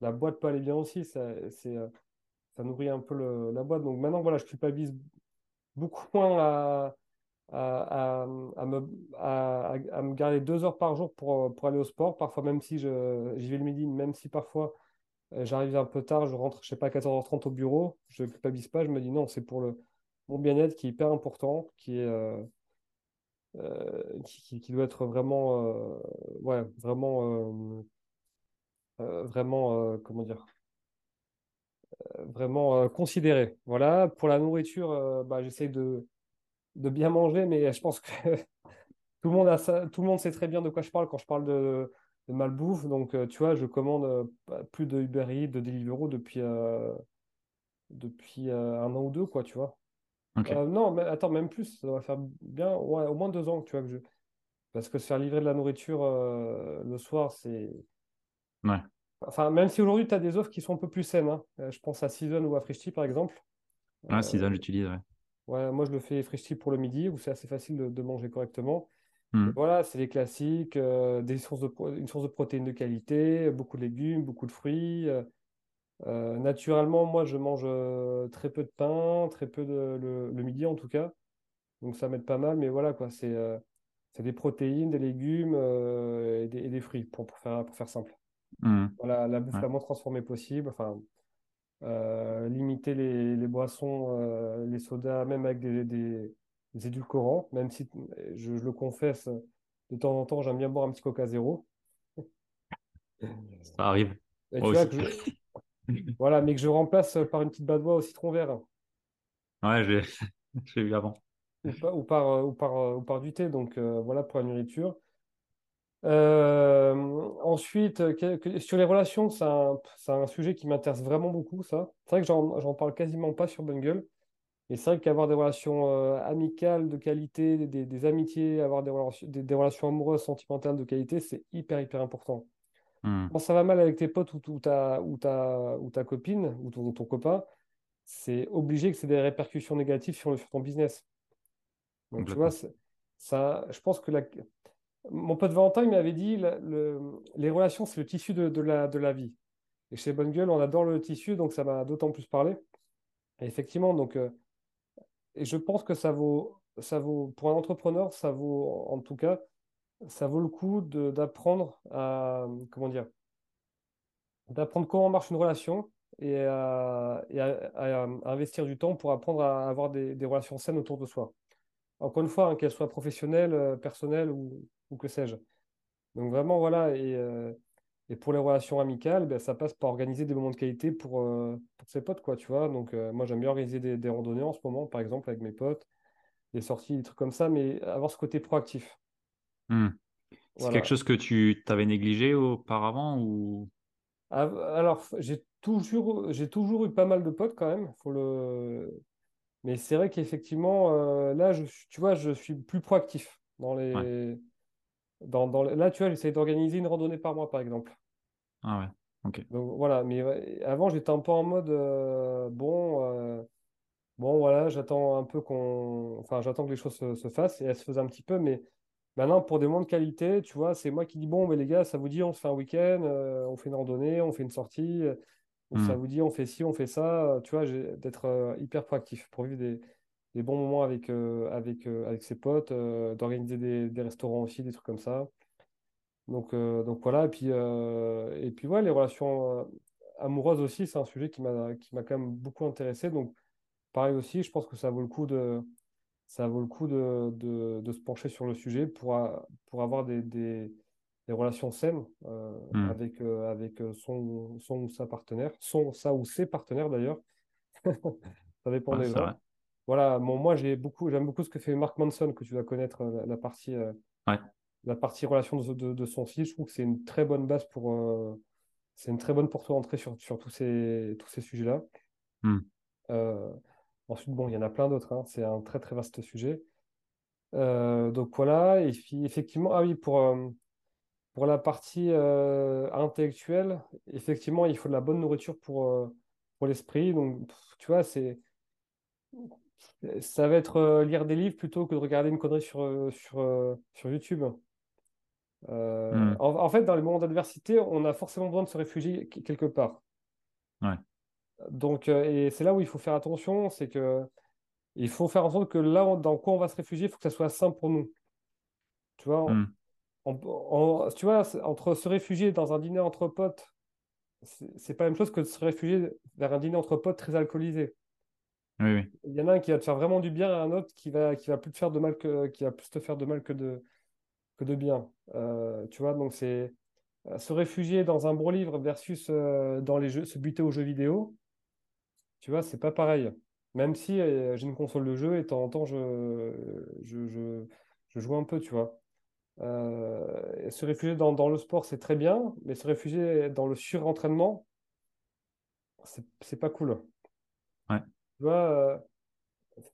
la boîte peut aller bien aussi. Ça, ça nourrit un peu la boîte. Donc maintenant, voilà, je culpabilise beaucoup [LAUGHS] moins à, à, me, garder deux heures par jour pour, aller au sport. Parfois, même si j'y vais le midi, même si parfois euh, j'arrive un peu tard, je rentre, je sais pas, à 14h30 au bureau, je ne culpabilise pas, je me dis non, c'est pour mon bien-être qui est hyper important, qui. Euh, euh, doit être vraiment, vraiment, vraiment, comment dire, vraiment considéré. Voilà, pour la nourriture, bah, j'essaie de, de bien manger, mais je pense que [LAUGHS] tout, le monde a ça, tout le monde sait très bien de quoi je parle quand je parle de, de malbouffe. Donc, euh, tu vois, je commande plus de Uber Eats, de Deliveroo depuis, depuis un an ou deux, quoi, tu vois. non, mais attends, même plus, ça va faire bien, ouais, au moins deux ans, tu vois, que je... Parce que se faire livrer de la nourriture le soir, c'est... Ouais. Enfin, même si aujourd'hui, tu as des offres qui sont un peu plus saines. Hein. Euh, je pense à Season ou à Frishti, par exemple. Ah, Season, j'utilise, ouais. Ouais. Moi, je le fais Frishti pour le midi, où c'est assez facile de, manger correctement. Hmm. Voilà, c'est les classiques, euh, des sources de une source de protéines de qualité, beaucoup de légumes, beaucoup de fruits. Euh, naturellement, moi, je mange très peu de pain, très peu de, le, midi en tout cas. Donc, ça m'aide pas mal, mais voilà, quoi. C'est des protéines, des légumes et des, fruits, pour, pour, faire, pour faire simple. Mmh. Voilà, la bouffe la moins transformée possible. Enfin, euh, limiter les, les boissons, euh, les sodas, même avec des, des, édulcorants, même si je, le confesse, de temps en temps, j'aime bien boire un petit Coca Zéro. Ça arrive. voilà, mais que je remplace par une petite badoie au citron vert. Ouais, j'ai [LAUGHS] vu avant. ou, par, ou, par, ou, par, du thé. Donc voilà pour la nourriture. Ensuite, sur les relations, c'est un, un, sujet qui m'intéresse vraiment beaucoup, ça. C'est vrai que j'en parle quasiment pas sur Bungle. Et c'est vrai qu'avoir des relations amicales de qualité, des, amitiés, avoir des relations, des, relations amoureuses, sentimentales de qualité, c'est hyper, hyper important. Mmh. Quand ça va mal avec tes potes ou, ou, ta, ou, ta, ou ta copine ou ton, ton copain, c'est obligé que c'est des répercussions négatives sur, sur ton business. Donc, tu vois, ça, je pense que la... mon pote Valentin m'avait dit le, les relations, c'est le tissu de, la, la vie. Et chez Bonne Gueule, on adore le tissu, donc ça m'a d'autant plus parlé. Effectivement, donc, euh, et je pense que ça vaut, ça vaut, pour un entrepreneur, ça vaut, en tout cas, ça vaut le coup d'apprendre comment dire, d'apprendre comment marche une relation et, à, investir du temps pour apprendre à avoir des, relations saines autour de soi. Encore une fois, hein, qu'elles soient professionnelles, euh, personnelles ou, que sais-je. Donc vraiment, voilà, et, euh, et pour les relations amicales, ben, ça passe par organiser des moments de qualité pour, euh, pour ses potes, quoi, tu vois. Donc moi, j'aime bien organiser des, des, randonnées en ce moment, par exemple, avec mes potes, des sorties, des trucs comme ça, mais avoir ce côté proactif. Hmm. C'est quelque chose que tu t'avais négligé auparavant ou? Ah, Alors, j'ai toujours, j'ai toujours eu pas mal de potes quand même. Faut le... Mais c'est vrai qu'effectivement, euh, là, je, tu vois, je suis plus proactif dans les. Dans, dans Là, tu vois, j'essaie d'organiser une randonnée par mois, par exemple. Ah ouais, ok. Donc voilà, mais avant, j'étais un peu en mode euh, bon, euh, bon, voilà, j'attends un peu qu'on. Enfin, j'attends que les choses se, se, fassent et elles se faisaient un petit peu, mais Maintenant, pour des moments de qualité, tu vois, c'est moi qui dis bon, mais les gars, ça vous dit, on se fait un week-end, euh, on fait une randonnée, on fait une sortie, ou ça hmm. vous dit, on fait ci, on fait ça, tu vois, d'être hyper proactif pour vivre des, des bons moments avec, avec, avec ses potes, d'organiser des, des, restaurants aussi, des trucs comme ça. Donc, donc voilà, et puis, et puis ouais, les relations amoureuses aussi, c'est un sujet qui m'a quand même beaucoup intéressé. Donc, pareil aussi, je pense que ça vaut le coup de ça vaut le coup de, de, se pencher sur le sujet pour, pour avoir des, des, relations saines euh, hmm. avec, euh, avec son, son ou sa partenaire, son, sa ou ses partenaires d'ailleurs. [LAUGHS] ça dépend des gens. Voilà, bon, moi j'ai beaucoup, j'aime beaucoup ce que fait Mark Manson, que tu dois connaître, euh, la, partie, la partie relation de, de, son fils. Je trouve que c'est une très bonne base pour. c'est une très bonne porte d'entrée sur, sur tous ces, tous ces sujets-là. Hmm. Ensuite, bon, il y en a plein d'autres. Hein. C'est un très très vaste sujet. Euh, donc voilà. Et puis effectivement, ah oui, pour, euh, pour la partie euh, intellectuelle, effectivement, il faut de la bonne nourriture pour, pour l'esprit. Donc, tu vois, c'est ça va être lire des livres plutôt que de regarder une connerie sur, sur, sur YouTube. Hmm. En, en, fait, dans les moments d'adversité, on a forcément besoin de se réfugier quelque part. Ouais. Donc, euh, et c'est là où il faut faire attention, c'est que il faut faire en sorte que là, dans quoi on va se réfugier, il faut que ça soit simple pour nous. Tu vois, hmm. tu vois, entre se réfugier dans un dîner entre potes, c'est pas la même chose que de se réfugier vers un dîner entre potes très alcoolisé. Il y en a un qui va te faire vraiment du bien et un autre qui va, qui va plus te faire de mal que, qui va plus te faire de mal que de, que de bien. Euh, tu vois, donc c'est euh, se réfugier dans un bon livre versus dans les jeux, se buter aux jeux vidéo. Tu vois, c'est pas pareil. Même si euh, j'ai une console de jeu et de temps en temps, je, je, je, joue un peu, tu vois. Euh, se réfugier dans, dans le sport, c'est très bien, mais se réfugier dans le surentraînement, c'est pas cool. Tu vois, euh,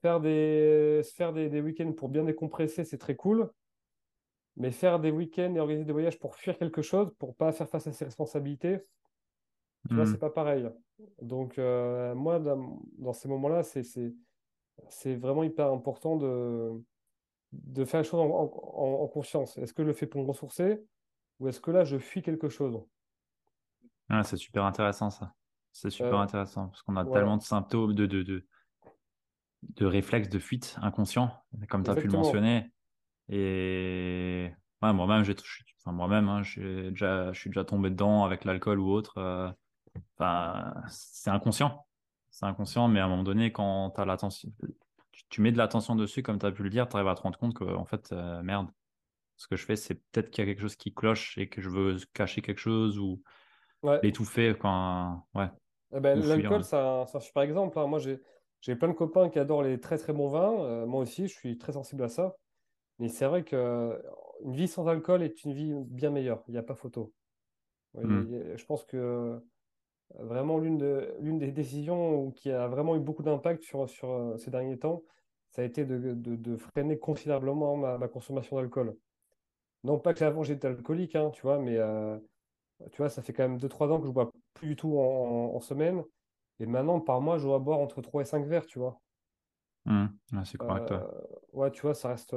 faire des, faire des, des week-ends pour bien décompresser, c'est très cool. Mais faire des week-ends et organiser des voyages pour fuir quelque chose, pour pas faire face à ses responsabilités, tu vois, hmm. c'est pas pareil. Donc, euh, moi, dans, ces moments-là, c'est vraiment hyper important de, de faire les choses en, conscience. Est-ce que je le fais pour me ressourcer ou est-ce que là, je fuis quelque chose? Ah, C'est super intéressant, ça. C'est super euh, intéressant parce qu'on a tellement de symptômes, de, de, de, de réflexes de fuite inconscients, comme tu as pu le mentionner. Et moi-même, enfin, moi-même hein, déjà, je suis déjà tombé dedans avec l'alcool ou autre. Euh, c'est inconscient. C'est inconscient, mais à un moment donné, quand as l'attention, tu, mets de l'attention dessus, comme tu as pu le dire, tu arrives à te rendre compte que, en fait, euh, merde, ce que je fais, c'est peut-être qu'il y a quelque chose qui cloche et que je veux cacher quelque chose ou l'étouffer quand. Ouais. Eh ben, l'alcool, c'est un, super exemple. Hein. Moi, j'ai plein de copains qui adorent les très très bons vins. moi aussi, je suis très sensible à ça. Mais c'est vrai qu'une vie sans alcool est une vie bien meilleure. Il n'y a pas photo. Hmm. Je pense que vraiment l'une de, des décisions qui a vraiment eu beaucoup d'impact sur, sur ces derniers temps, ça a été de, de, freiner considérablement ma, ma consommation d'alcool. Non pas que avant j'étais alcoolique, hein, tu vois, mais euh, tu vois, ça fait quand même 2-3 ans que je bois plus du tout en, semaine. Et maintenant, par mois, je dois boire entre 3 et 5 verres, tu vois. Mmh. c'est correct. ouais. tu vois, ça reste.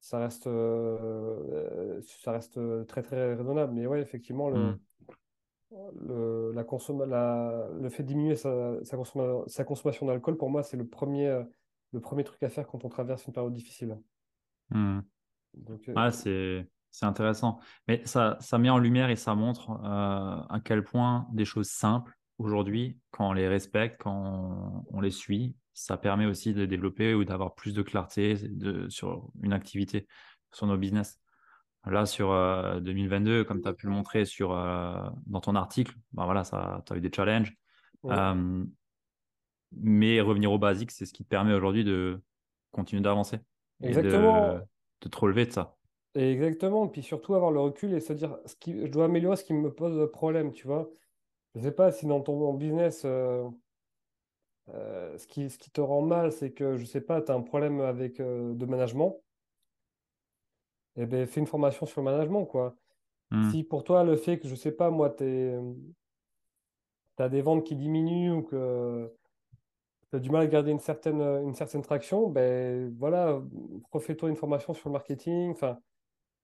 ça reste, ça reste très très raisonnable. Mais ouais, effectivement, le, mmh. le, la la, le fait de diminuer sa, sa, sa consommation d'alcool, pour moi, c'est le premier, le premier truc à faire quand on traverse une période difficile. Mmh. Donc, euh, c'est, c'est intéressant. Mais ça, ça met en lumière et ça montre euh, à quel point des choses simples aujourd'hui, quand on les respecte, quand on, les suit, ça permet aussi de développer ou d'avoir plus de clarté de, sur une activité, sur nos business. Là, sur 2022, euh, comme tu as pu le montrer sur, dans ton article, ben voilà, tu as eu des challenges. mais revenir au basique, c'est ce qui te permet aujourd'hui de continuer d'avancer. Exactement de te relever de ça. Exactement, puis surtout avoir le recul et se dire ce qui, je dois améliorer ce qui me pose problème, tu vois. Je ne sais pas si dans ton business, euh, euh, ce, qui, ce qui te rend mal, c'est que, je ne sais pas, tu as un problème avec euh, de management. Eh bien, fais une formation sur le management, quoi. Hmm. Si pour toi, le fait que, je ne sais pas, moi, tu as des ventes qui diminuent ou que tu as du mal à garder une certaine, une certaine traction, ben voilà, refais-toi une formation sur le marketing. Enfin,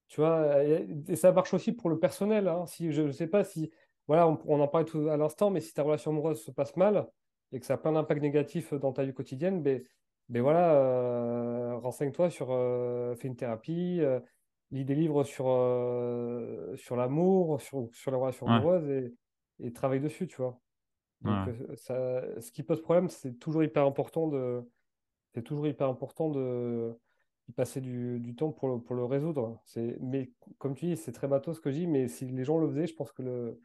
tu vois, et ça marche aussi pour le personnel. Hein. Si, je ne sais pas si, voilà, on, en parlait tout à l'instant, mais si ta relation amoureuse se passe mal et que ça a plein d'impacts négatifs dans ta vie quotidienne, ben, ben voilà, euh, renseigne-toi sur, euh, fais une thérapie, euh, lis des livres sur, sur l'amour, sur, sur la relation amoureuse et, et travaille dessus, tu vois. Donc, ça, ce qui pose problème, c'est toujours hyper important de, c'est toujours hyper important de, passer du, du, temps pour le, pour le résoudre. Mais comme tu dis, c'est très bateau ce que je dis, mais si les gens le faisaient, je pense que le,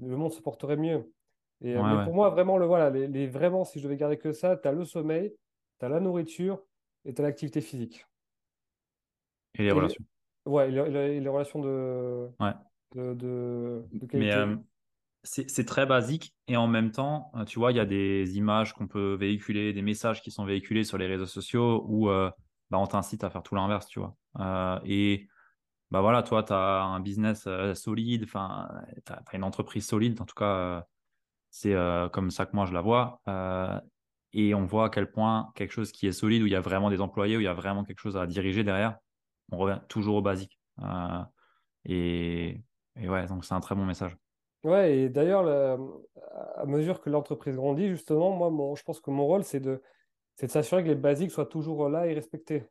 le monde se porterait mieux. Et, mais pour moi, vraiment, le, voilà, les, les, vraiment, si je devais garder que ça, tu as le sommeil, tu as la nourriture et tu as l'activité physique. Et les relations. ouais, les, les, relations de, de, de, qualité. Mais, euh, c'est très basique et en même temps, euh, tu vois, il y a des images qu'on peut véhiculer, des messages qui sont véhiculés sur les réseaux sociaux où euh, bah, on t'incite à faire tout l'inverse, tu vois. Euh, et bah voilà, toi, tu as un business solide, enfin, tu as, une entreprise solide, en tout cas, c'est comme ça que moi je la vois. et on voit à quel point quelque chose qui est solide, où il y a vraiment des employés, où il y a vraiment quelque chose à diriger derrière, on revient toujours au basique. et, et ouais, donc c'est un très bon message. Ouais, et d'ailleurs, à mesure que l'entreprise grandit, justement, moi, je pense que mon rôle, c'est de, de s'assurer que les basiques soient toujours là et respectés.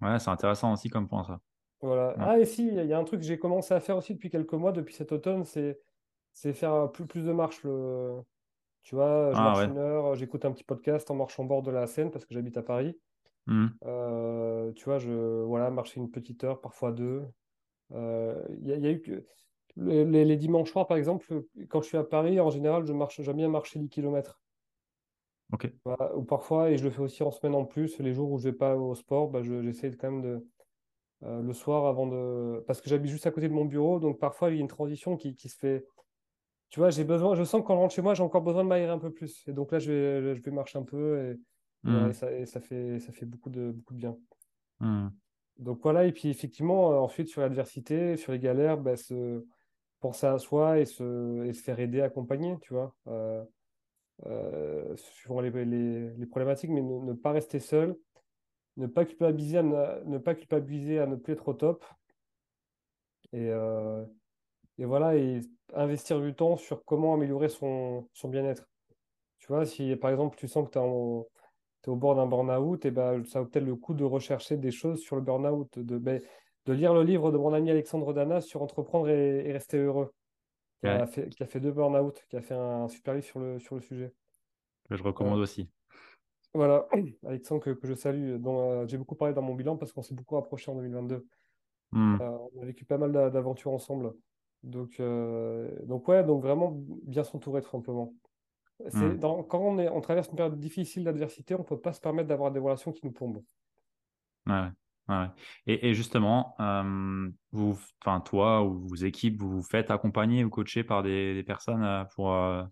Ouais, c'est intéressant aussi comme point, ça. Voilà. Ah, et si, il y a un truc que j'ai commencé à faire aussi depuis quelques mois, depuis cet automne, c'est, c'est faire plus, plus de marche. Le... Tu vois, je ah, marche une heure, j'écoute un petit podcast en marchant bord de la Seine parce que j'habite à Paris. Mmh. Euh, tu vois, je voilà, marcher une petite heure, parfois deux. Euh, il y, a eu que les, dimanches soirs, par exemple, quand je suis à Paris, en général, je marche, j'aime bien marcher 10 km. Ok. ou parfois, et je le fais aussi en semaine en plus, les jours où je vais pas au sport, bah, j'essaie quand même de. Euh, le soir avant de. Parce que j'habite juste à côté de mon bureau, donc parfois il y a une transition qui, qui se fait. Tu vois, j'ai besoin, je sens que quand je rentre chez moi, j'ai encore besoin de m'aérer un peu plus. Et donc là, je vais, je vais marcher un peu et, mmh. ça, ça, fait, ça fait beaucoup de, beaucoup de bien. Mmh. Donc voilà, et puis effectivement, euh, ensuite sur l'adversité, sur les galères, bah, ce, penser à soi et se, et se faire aider, accompagner, tu vois, euh, suivant les, les, problématiques, mais ne, pas rester seul, ne pas culpabiliser à ne, pas culpabiliser à ne plus être au top. Et, euh, et voilà, et investir du temps sur comment améliorer son, son bien-être. Tu vois, si par exemple tu sens que tu es, au bord d'un burn-out, ben, ça vaut peut-être le coup de rechercher des choses sur le burn-out, de, ben, de lire le livre de mon ami Alexandre Dana sur Entreprendre et, rester heureux, qui, a fait, qui, a fait, deux burn-out, qui a fait un super livre sur le, sur le sujet. Que je recommande aussi. Voilà, [CLEARS THROAT] Alexandre que, que je salue, dont euh, j'ai beaucoup parlé dans mon bilan parce qu'on s'est beaucoup approché en 2022. Hmm. Euh, on a vécu pas mal d'aventures ensemble. Donc, euh, donc ouais, donc vraiment bien s'entourer tout simplement. Hmm. Dans, quand on, est, on traverse une période difficile d'adversité, on ne peut pas se permettre d'avoir des relations qui nous plombent. Ouais, ouais. Et, et, justement, euh, vous, enfin toi ou vos équipes, vous vous faites accompagner ou coacher par des, des personnes euh, pour euh,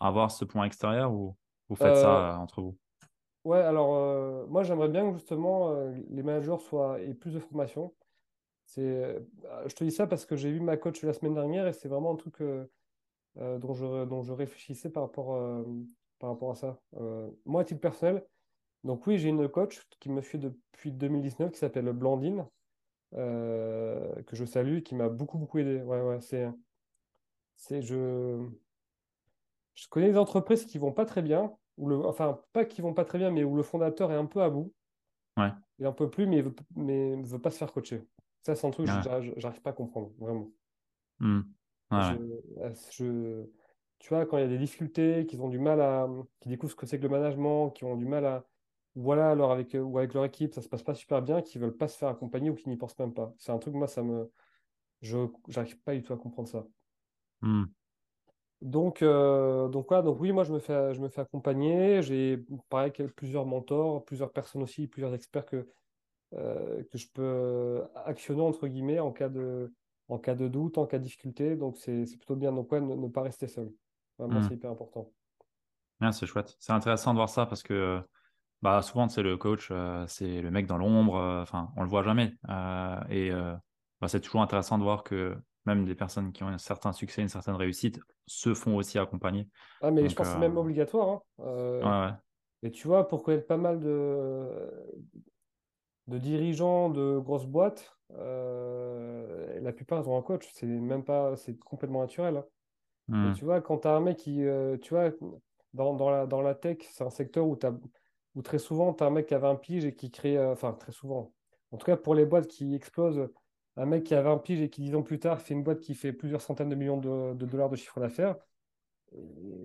avoir ce point extérieur ou vous faites ça entre vous? Ouais, alors moi j'aimerais bien que justement les managers soient aient plus de formation. C'est, je te dis ça parce que j'ai vu ma coach la semaine dernière et c'est vraiment un truc dont, je, dont je réfléchissais par rapport, par rapport à ça. Moi, à titre personnel, donc oui, j'ai une coach qui me suit depuis 2019 qui s'appelle Blandine, que je salue, qui m'a beaucoup, beaucoup aidé. Ouais, ouais, c'est, c'est, je, je connais des entreprises qui vont pas très bien, ou le, enfin, pas qui vont pas très bien, mais où le fondateur est un peu à bout. Ouais. Il un peu plus, mais il veut, mais veut pas se faire coacher. Ça, c'est un truc que j'arrive pas à comprendre, vraiment. Je, tu vois, quand il y a des difficultés, qu'ils ont du mal à, qui découvrent ce que c'est que le management, qui ont du mal à, voilà, alors avec, ou avec leur équipe, ça se passe pas super bien, qui veulent pas se faire accompagner ou qui n'y pensent même pas. C'est un truc, moi, ça me, je, j'arrive pas du tout à comprendre ça. Mmh. Donc, euh, donc, voilà, donc oui, moi, je me fais, je me fais accompagner. J'ai, pareil, plusieurs mentors, plusieurs personnes aussi, plusieurs experts que, euh, que je peux actionner, entre guillemets, en cas de, en cas de doute, en cas de difficulté. Donc, c'est plutôt bien. Donc, ouais, ne, pas rester seul. Vraiment, hmm. c'est hyper important. c'est chouette. C'est intéressant de voir ça parce que bah, souvent, c'est le coach, euh, c'est le mec dans l'ombre. Euh, enfin, on le voit jamais. Euh, et bah, c'est toujours intéressant de voir que même des personnes qui ont un certain succès, une certaine réussite, se font aussi accompagner. Ah, mais je pense que c'est même obligatoire. Hein. Et tu vois, pour connaître pas mal de, de dirigeants de grosses boîtes, euh, la plupart ils ont un coach. C'est même pas, c'est complètement naturel. Hein. Hmm. tu vois, quand tu as un mec qui, euh, tu vois, dans, dans, la, dans la tech, c'est un secteur où, as, où très souvent tu as un mec qui avait un pige et qui crée, euh, enfin très souvent, en tout cas pour les boîtes qui explosent, un mec qui avait un pige et qui dix ans plus tard fait une boîte qui fait plusieurs centaines de millions de, dollars de chiffre d'affaires,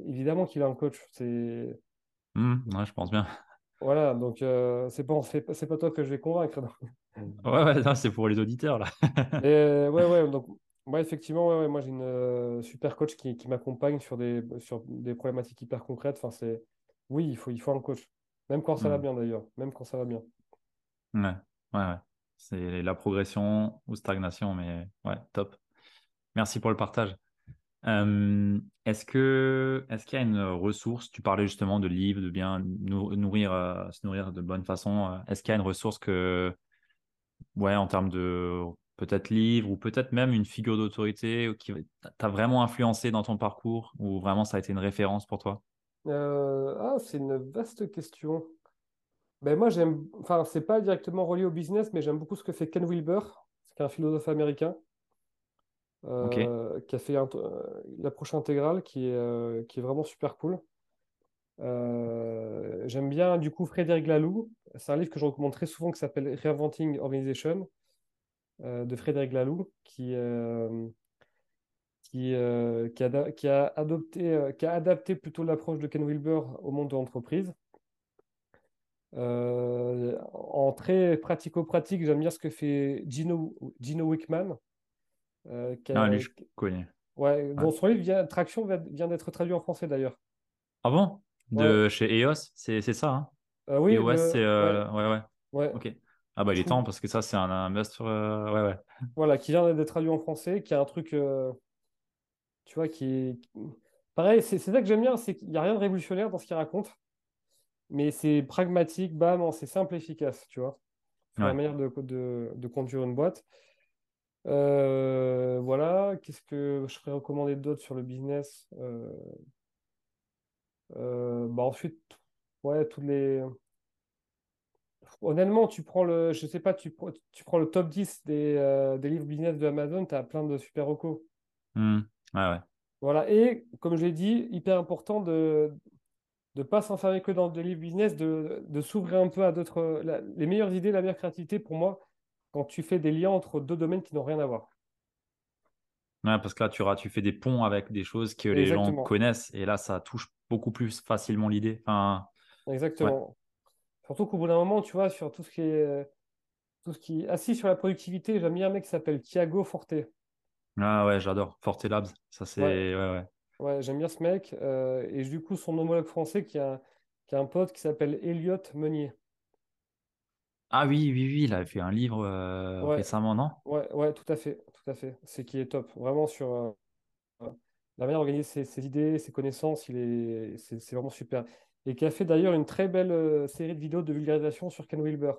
évidemment qu'il a un coach. C'est. Ouais, je pense bien. Voilà, donc euh, c'est pas, c'est pas toi que je vais convaincre. Ouais, ouais, c'est pour les auditeurs là. Et, ouais, ouais, donc moi effectivement, ouais, moi j'ai une euh, super coach qui, qui m'accompagne sur des, sur des problématiques hyper concrètes. Enfin, c'est oui, il faut, il faut un coach, même quand ça va mm. bien d'ailleurs, même quand ça va bien. Ouais, ouais, ouais. C'est la progression ou stagnation, mais ouais, top. Merci pour le partage est-ce que est-ce qu'il y a une ressource Tu parlais justement de livres, de bien nourrir, se nourrir de bonne façon. Est-ce qu'il y a une ressource que, ouais, en termes de peut-être livre ou peut-être même une figure d'autorité qui t'a vraiment influencé dans ton parcours ou vraiment ça a été une référence pour toi? Ah, c'est une vaste question. Ben moi, j'aime, enfin, c'est pas directement relié au business, mais j'aime beaucoup ce que fait Ken Wilber, qui est un philosophe américain. Euh, qui a fait l'approche intégrale qui est, euh, qui est vraiment super cool. Euh, j'aime bien du coup Frédéric Laloux. C'est un livre que je recommande très souvent qui s'appelle Reinventing Organization de Frédéric Laloux qui, qui, qui, a, qui, a adopté, qui a adapté plutôt l'approche de Ken Wilber au monde de l'entreprise. en très pratico-pratique, j'aime bien ce que fait Gino, Gino Wickman, euh, ah, lui, je connais. Ouais, bon, son livre vient, Traction vient d'être traduit en français d'ailleurs. Ah bon? De chez EOS, c'est ça hein? Euh, Oui. EOS, c'est. Euh, ouais. ouais. ouais, Ok. Ah bah il est temps parce que ça, c'est un, un must. Ouais, ouais. Voilà, qui vient d'être traduit en français, qui a un truc. Tu vois, qui est. Pareil, c'est ça que j'aime bien, c'est qu'il n'y a rien de révolutionnaire dans ce qu'il raconte, mais c'est pragmatique, bam, c'est simple efficace, tu vois. C'est la manière de, de, de, conduire une boîte. Euh, voilà, qu'est-ce que je serais recommandé d'autre sur le business euh, euh, bah Ensuite, ouais, tous les. Honnêtement, tu prends le, je sais pas, tu, tu prends le top 10 des, des livres business de Amazon, tu as plein de super recos. Ouais. Voilà, et comme je l'ai dit, hyper important de ne pas s'enfermer que dans des livres business, de, de s'ouvrir un peu à d'autres. Les meilleures idées, la meilleure créativité, pour moi, quand tu fais des liens entre deux domaines qui n'ont rien à voir. Ouais, parce que là, tu, tu fais des ponts avec des choses que les gens connaissent et là, ça touche beaucoup plus facilement l'idée. Enfin, Exactement. Surtout qu'au bout d'un moment, tu vois, sur tout ce qui est, tout ce qui est assis sur la productivité, j'aime bien un mec qui s'appelle Thiago Forte. Ah ouais, j'adore. Forte Labs. Ça, c'est. Ouais. Ouais, Ouais, j'aime bien ce mec. et du coup, son homologue français qui a, qui a un pote qui s'appelle Elliot Meunier. Ah oui, oui, oui, il a fait un livre récemment, non? Ouais, ouais, tout à fait, tout à fait. C'est qui est top. Vraiment sur la manière d'organiser ses, idées, ses connaissances, il est, c'est, vraiment super. Et qui a fait d'ailleurs une très belle euh, série de vidéos de vulgarisation sur Ken Wilber.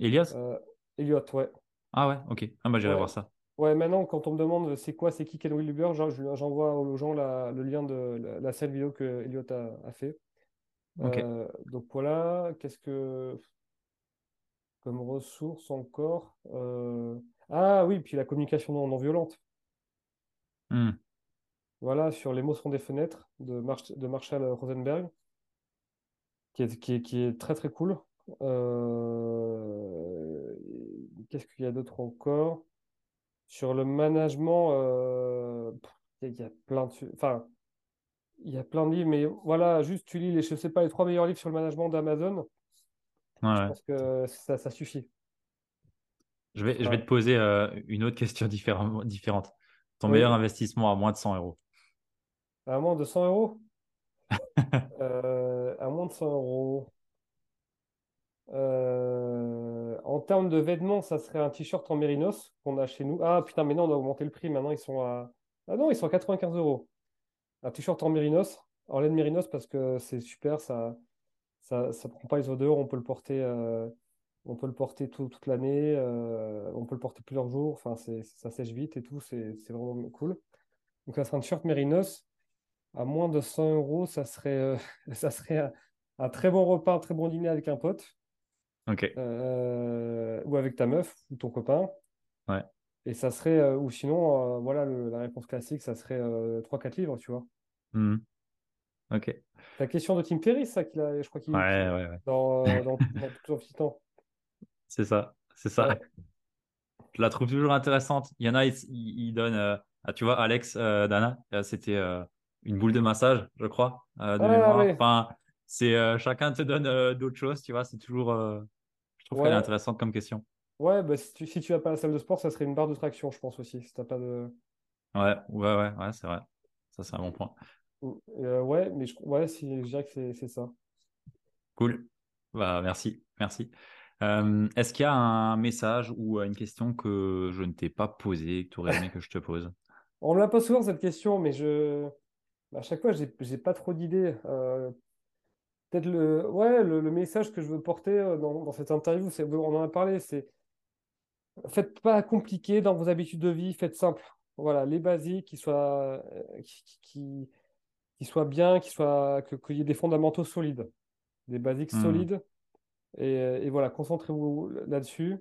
Elias? Euh, Elliot, ouais. Ah ouais, ok. Ah bah j'irai voir ça. Ouais, maintenant, quand on me demande c'est quoi, c'est qui Ken Wilber, j'envoie aux gens le lien de la, série vidéo que Elliot a, fait. Euh, donc voilà, qu'est-ce que. Comme ressource encore. Ah oui, puis la communication non, violente. Hmm. Voilà, sur Les mots sont des fenêtres de, de Marshall Rosenberg, qui est, qui est, très très cool. Euh, qu'est-ce qu'il y a d'autre encore? Sur le management, euh, il y, a plein de... Enfin, il y a plein de livres, mais voilà, juste tu lis les, je sais pas, les trois meilleurs livres sur le management d'Amazon. Je pense que ça, ça suffit. Je vais, je vais te poser euh, une autre question [LAUGHS] différente. Ton meilleur investissement à moins de 100 euros à moins de 100 euros? [LAUGHS] Euh, À moins de 100 euros. Euh, en termes de vêtements, ça serait un t-shirt en mérinos qu'on a chez nous. Ah putain, mais non, on a augmenté le prix. Maintenant, ils sont à. Ah non, ils sont à 95 euros. Un t-shirt en mérinos, en laine mérinos, parce que c'est super, ça ça, ça prend pas les odeurs, on peut le porter, euh, on peut le porter toute l'année, on peut le porter plusieurs jours, enfin, ça sèche vite et tout, c'est vraiment cool. Donc, ça sera un t-shirt mérinos à moins de 100 euros, ça serait, euh, [LAUGHS] ça serait un, très bon repas, un très bon dîner avec un pote. Ok. Euh, ou avec ta meuf ou ton copain. Ouais. Et ça serait, euh, ou sinon, voilà, la réponse classique, ça serait 3-4 livres, tu vois. Mmh. Ok. La question de Tim Ferriss, ça, qu'il a, je crois qu'il ouais, ouais, ouais. dans, [LAUGHS] dans, dans petit temps. C'est ça, c'est ça. Je la trouve toujours intéressante. Il y en a, ils, donnent, ah, tu vois, Alex, Dana, c'était une boule de massage, je crois, euh, de ah, mémoire. Enfin, c'est euh, chacun te donne euh, d'autres choses, tu vois. C'est toujours, trouve qu'elle est intéressante comme question. Ouais, bah, si tu si tu vas pas à la salle de sport, ça serait une barre de traction, je pense aussi. Si t'as pas de. Ouais, ouais, ouais, ouais, c'est vrai. Ça, c'est un bon point. ouais, mais je, ouais, si, je dirais que c'est ça. Cool. Bah, merci, merci. Est-ce qu'il y a un message ou une question que je ne t'ai pas posée, que tu aurais aimé que je te pose? [LAUGHS] On me la pose souvent cette question, mais je à chaque fois, j'ai n'ai pas trop d'idées. Euh, peut-être le, ouais, le, message que je veux porter euh, dans, cette interview, c'est, on en a parlé, c'est faites pas compliqué dans vos habitudes de vie, faites simple. Voilà, les basiques qui soient, euh, qui, qui, soient bien, qui soient, qu'il y ait des fondamentaux solides, des basiques mmh. solides. Et, voilà, concentrez-vous là-dessus.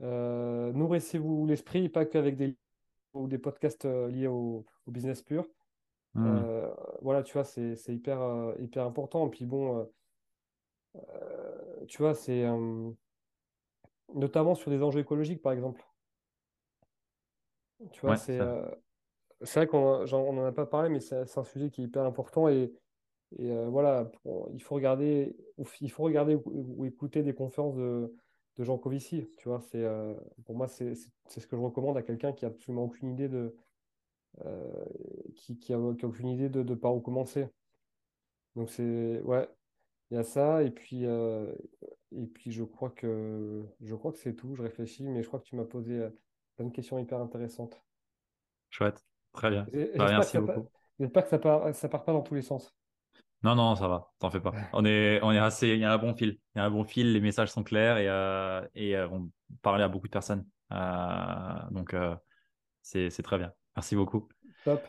nourrissez-vous l'esprit, pas qu'avec des ou des podcasts liés au business pur. Mmh. Euh, voilà, tu vois, c'est hyper, euh, hyper important. Puis bon, euh, tu vois, c'est notamment sur des enjeux écologiques, par exemple. Tu vois, c'est vrai qu'on n'en a pas parlé, mais c'est un sujet qui est hyper important. Et, et voilà, il faut regarder, il faut regarder ou, écouter des conférences de, de Jean Covici. Tu vois, c'est pour moi, c'est ce que je recommande à quelqu'un qui a absolument aucune idée de, qui, qui, a, aucune idée de, de par où commencer. Donc c'est ouais, il y a ça et puis euh, et puis je crois que je crois que c'est tout. Je réfléchis, mais je crois que tu m'as posé euh, plein de questions hyper intéressantes. Chouette, très bien. Bah, merci beaucoup. J'espère que ça part ça part pas dans tous les sens. Non, non, ça va, t'en fais pas. [LAUGHS] On est, on est assez, il y a un bon fil. Il y a un bon fil, les messages sont clairs et, euh, et vont parler à beaucoup de personnes. donc, c'est très bien. Merci beaucoup. Top.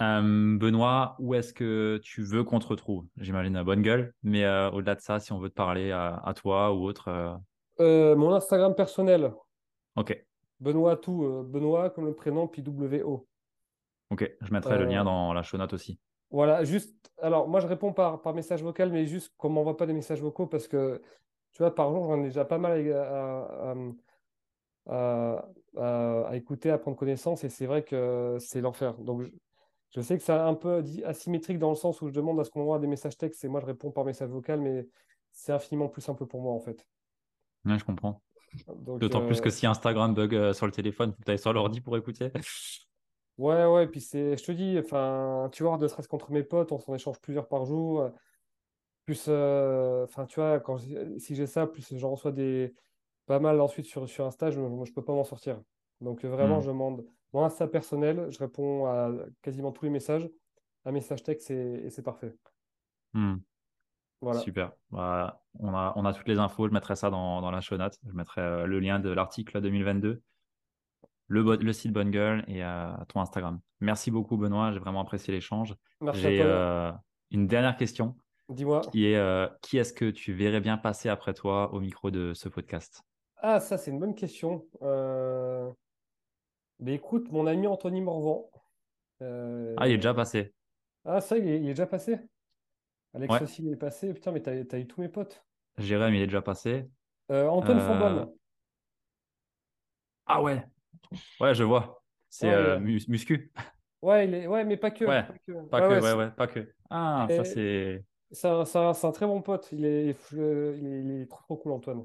Euh, Benoît, où est-ce que tu veux qu'on te retrouve? J'imagine à bonne gueule, mais euh, au-delà de ça, si on veut te parler à, toi ou autre. Euh. mon Instagram personnel. Ok. Benoît tout, Benoît comme le prénom, puis W-O. Ok, je mettrai le lien dans la show note aussi. Voilà, juste. Alors, moi, je réponds par, par message vocal, mais juste qu'on m'envoie pas des messages vocaux parce que, tu vois, par jour, j'en ai déjà pas mal à, à, écouter, à prendre connaissance, et c'est vrai que c'est l'enfer. Donc, je, sais que c'est un peu asymétrique dans le sens où je demande à ce qu'on envoie des messages textes et moi je réponds par message vocal, mais c'est infiniment plus simple pour moi en fait. Ouais, je comprends. D'autant plus que euh, si Instagram bug euh, sur le téléphone, faut que tu ailles sur l'ordi pour écouter. [LAUGHS] Ouais, ouais, puis c'est, je te dis, enfin, tu vois, ne serait-ce qu'entre mes potes, on s'en échange plusieurs par jour. Plus, euh, enfin, tu vois, quand si j'ai ça, plus j'en reçois des pas mal ensuite sur, sur Insta, je ne peux pas m'en sortir. Donc vraiment, Hmm. je demande mon Insta personnel, je réponds à quasiment tous les messages, un message texte et, et c'est parfait. Hmm. Voilà. Super. Bah, on a, on a toutes les infos. Je mettrai ça dans, dans la show note. Je mettrai euh, le lien de l'article 2022, le, le site Bonne Gueule et euh, ton Instagram. Merci beaucoup, Benoît. J'ai vraiment apprécié l'échange. J'ai toi. euh, une dernière question Dis-moi. qui est euh, qui est-ce que tu verrais bien passer après toi au micro de ce podcast? Ah, ça, c'est une bonne question. Euh, Mais écoute, mon ami Anthony Morvan. euh, Ah, il est déjà passé. Ah, ça, il est, il est déjà passé? Alex Ouais. aussi, il est passé. Putain, mais t'as, t'as eu tous mes potes. Jérém, il est déjà passé. Euh, Antoine Euh, Fonbonne. Ah ouais, ouais, je vois. C'est Ouais, euh, mus- muscu. Ouais, il est... ouais, mais pas que. Ouais, Pas que. Pas Ouais, que, ouais, ouais, c'est- ouais, pas que. Ah, Et- ça c'est. C'est un, c'est un- c'est un très bon pote. Il est, euh, il est, il est trop, trop cool, Antoine.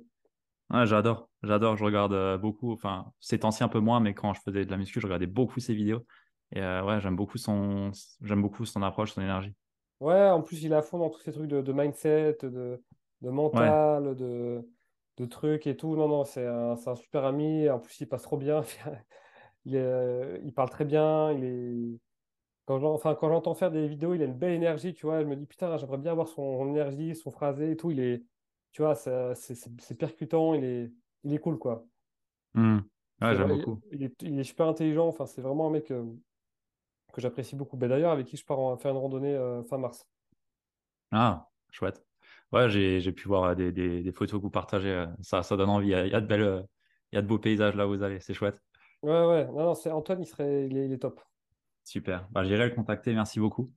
Ouais, j'adore, j'adore. Je regarde euh, beaucoup. Enfin, ces temps-ci un peu moins, mais quand je faisais de la muscu, je regardais beaucoup ses vidéos. Et euh, ouais, j'aime beaucoup son, j'aime beaucoup son approche, son énergie. Ouais, en plus, il est à fond dans tous ces trucs de, de mindset, de, de Ouais, mental, de, de trucs et tout. Non, non, c'est un, un super ami. En plus, il passe trop bien. [LAUGHS] Il est, euh, il parle très bien. Il est... Quand j'en- enfin, quand j'entends faire des vidéos, il a une belle énergie, tu vois. Je me dis, putain, j'aimerais bien avoir son énergie, son phrasé et tout. Il est, tu vois, c'est percutant. Il est, il est cool, quoi. Hmm. Ouais, j'aime beaucoup. il est, il est super intelligent. Enfin, c'est vraiment un mec euh, que j'apprécie beaucoup. Ben, d'ailleurs, avec qui je pars en- faire une randonnée euh, fin mars. Ah, chouette. Ouais, j'ai, pu voir euh, des, des, des photos que vous partagez. Ça, ça donne envie. Il y a, il y a de belles, il y a de beaux paysages là où vous allez. C'est chouette. Ouais, ouais. Non, non, c'est Antoine, il serait, il est, il est top. Super. Bah, j'irai le contacter. Merci beaucoup.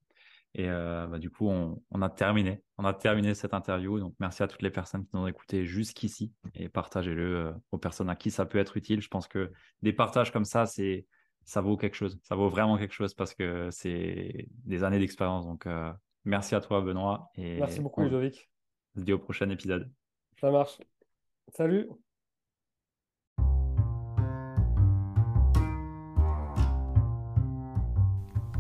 Et euh, bah, du coup, on, on a terminé. On a terminé cette interview. Donc, merci à toutes les personnes qui nous ont écoutés jusqu'ici et partagez-le euh, aux personnes à qui ça peut être utile. Je pense que des partages comme ça, c'est, ça vaut quelque chose. Ça vaut vraiment quelque chose parce que c'est des années d'expérience. Donc, euh, merci à toi, Benoît. Et Merci beaucoup, on Ludovic. se dit au prochain épisode. Ça marche. Salut.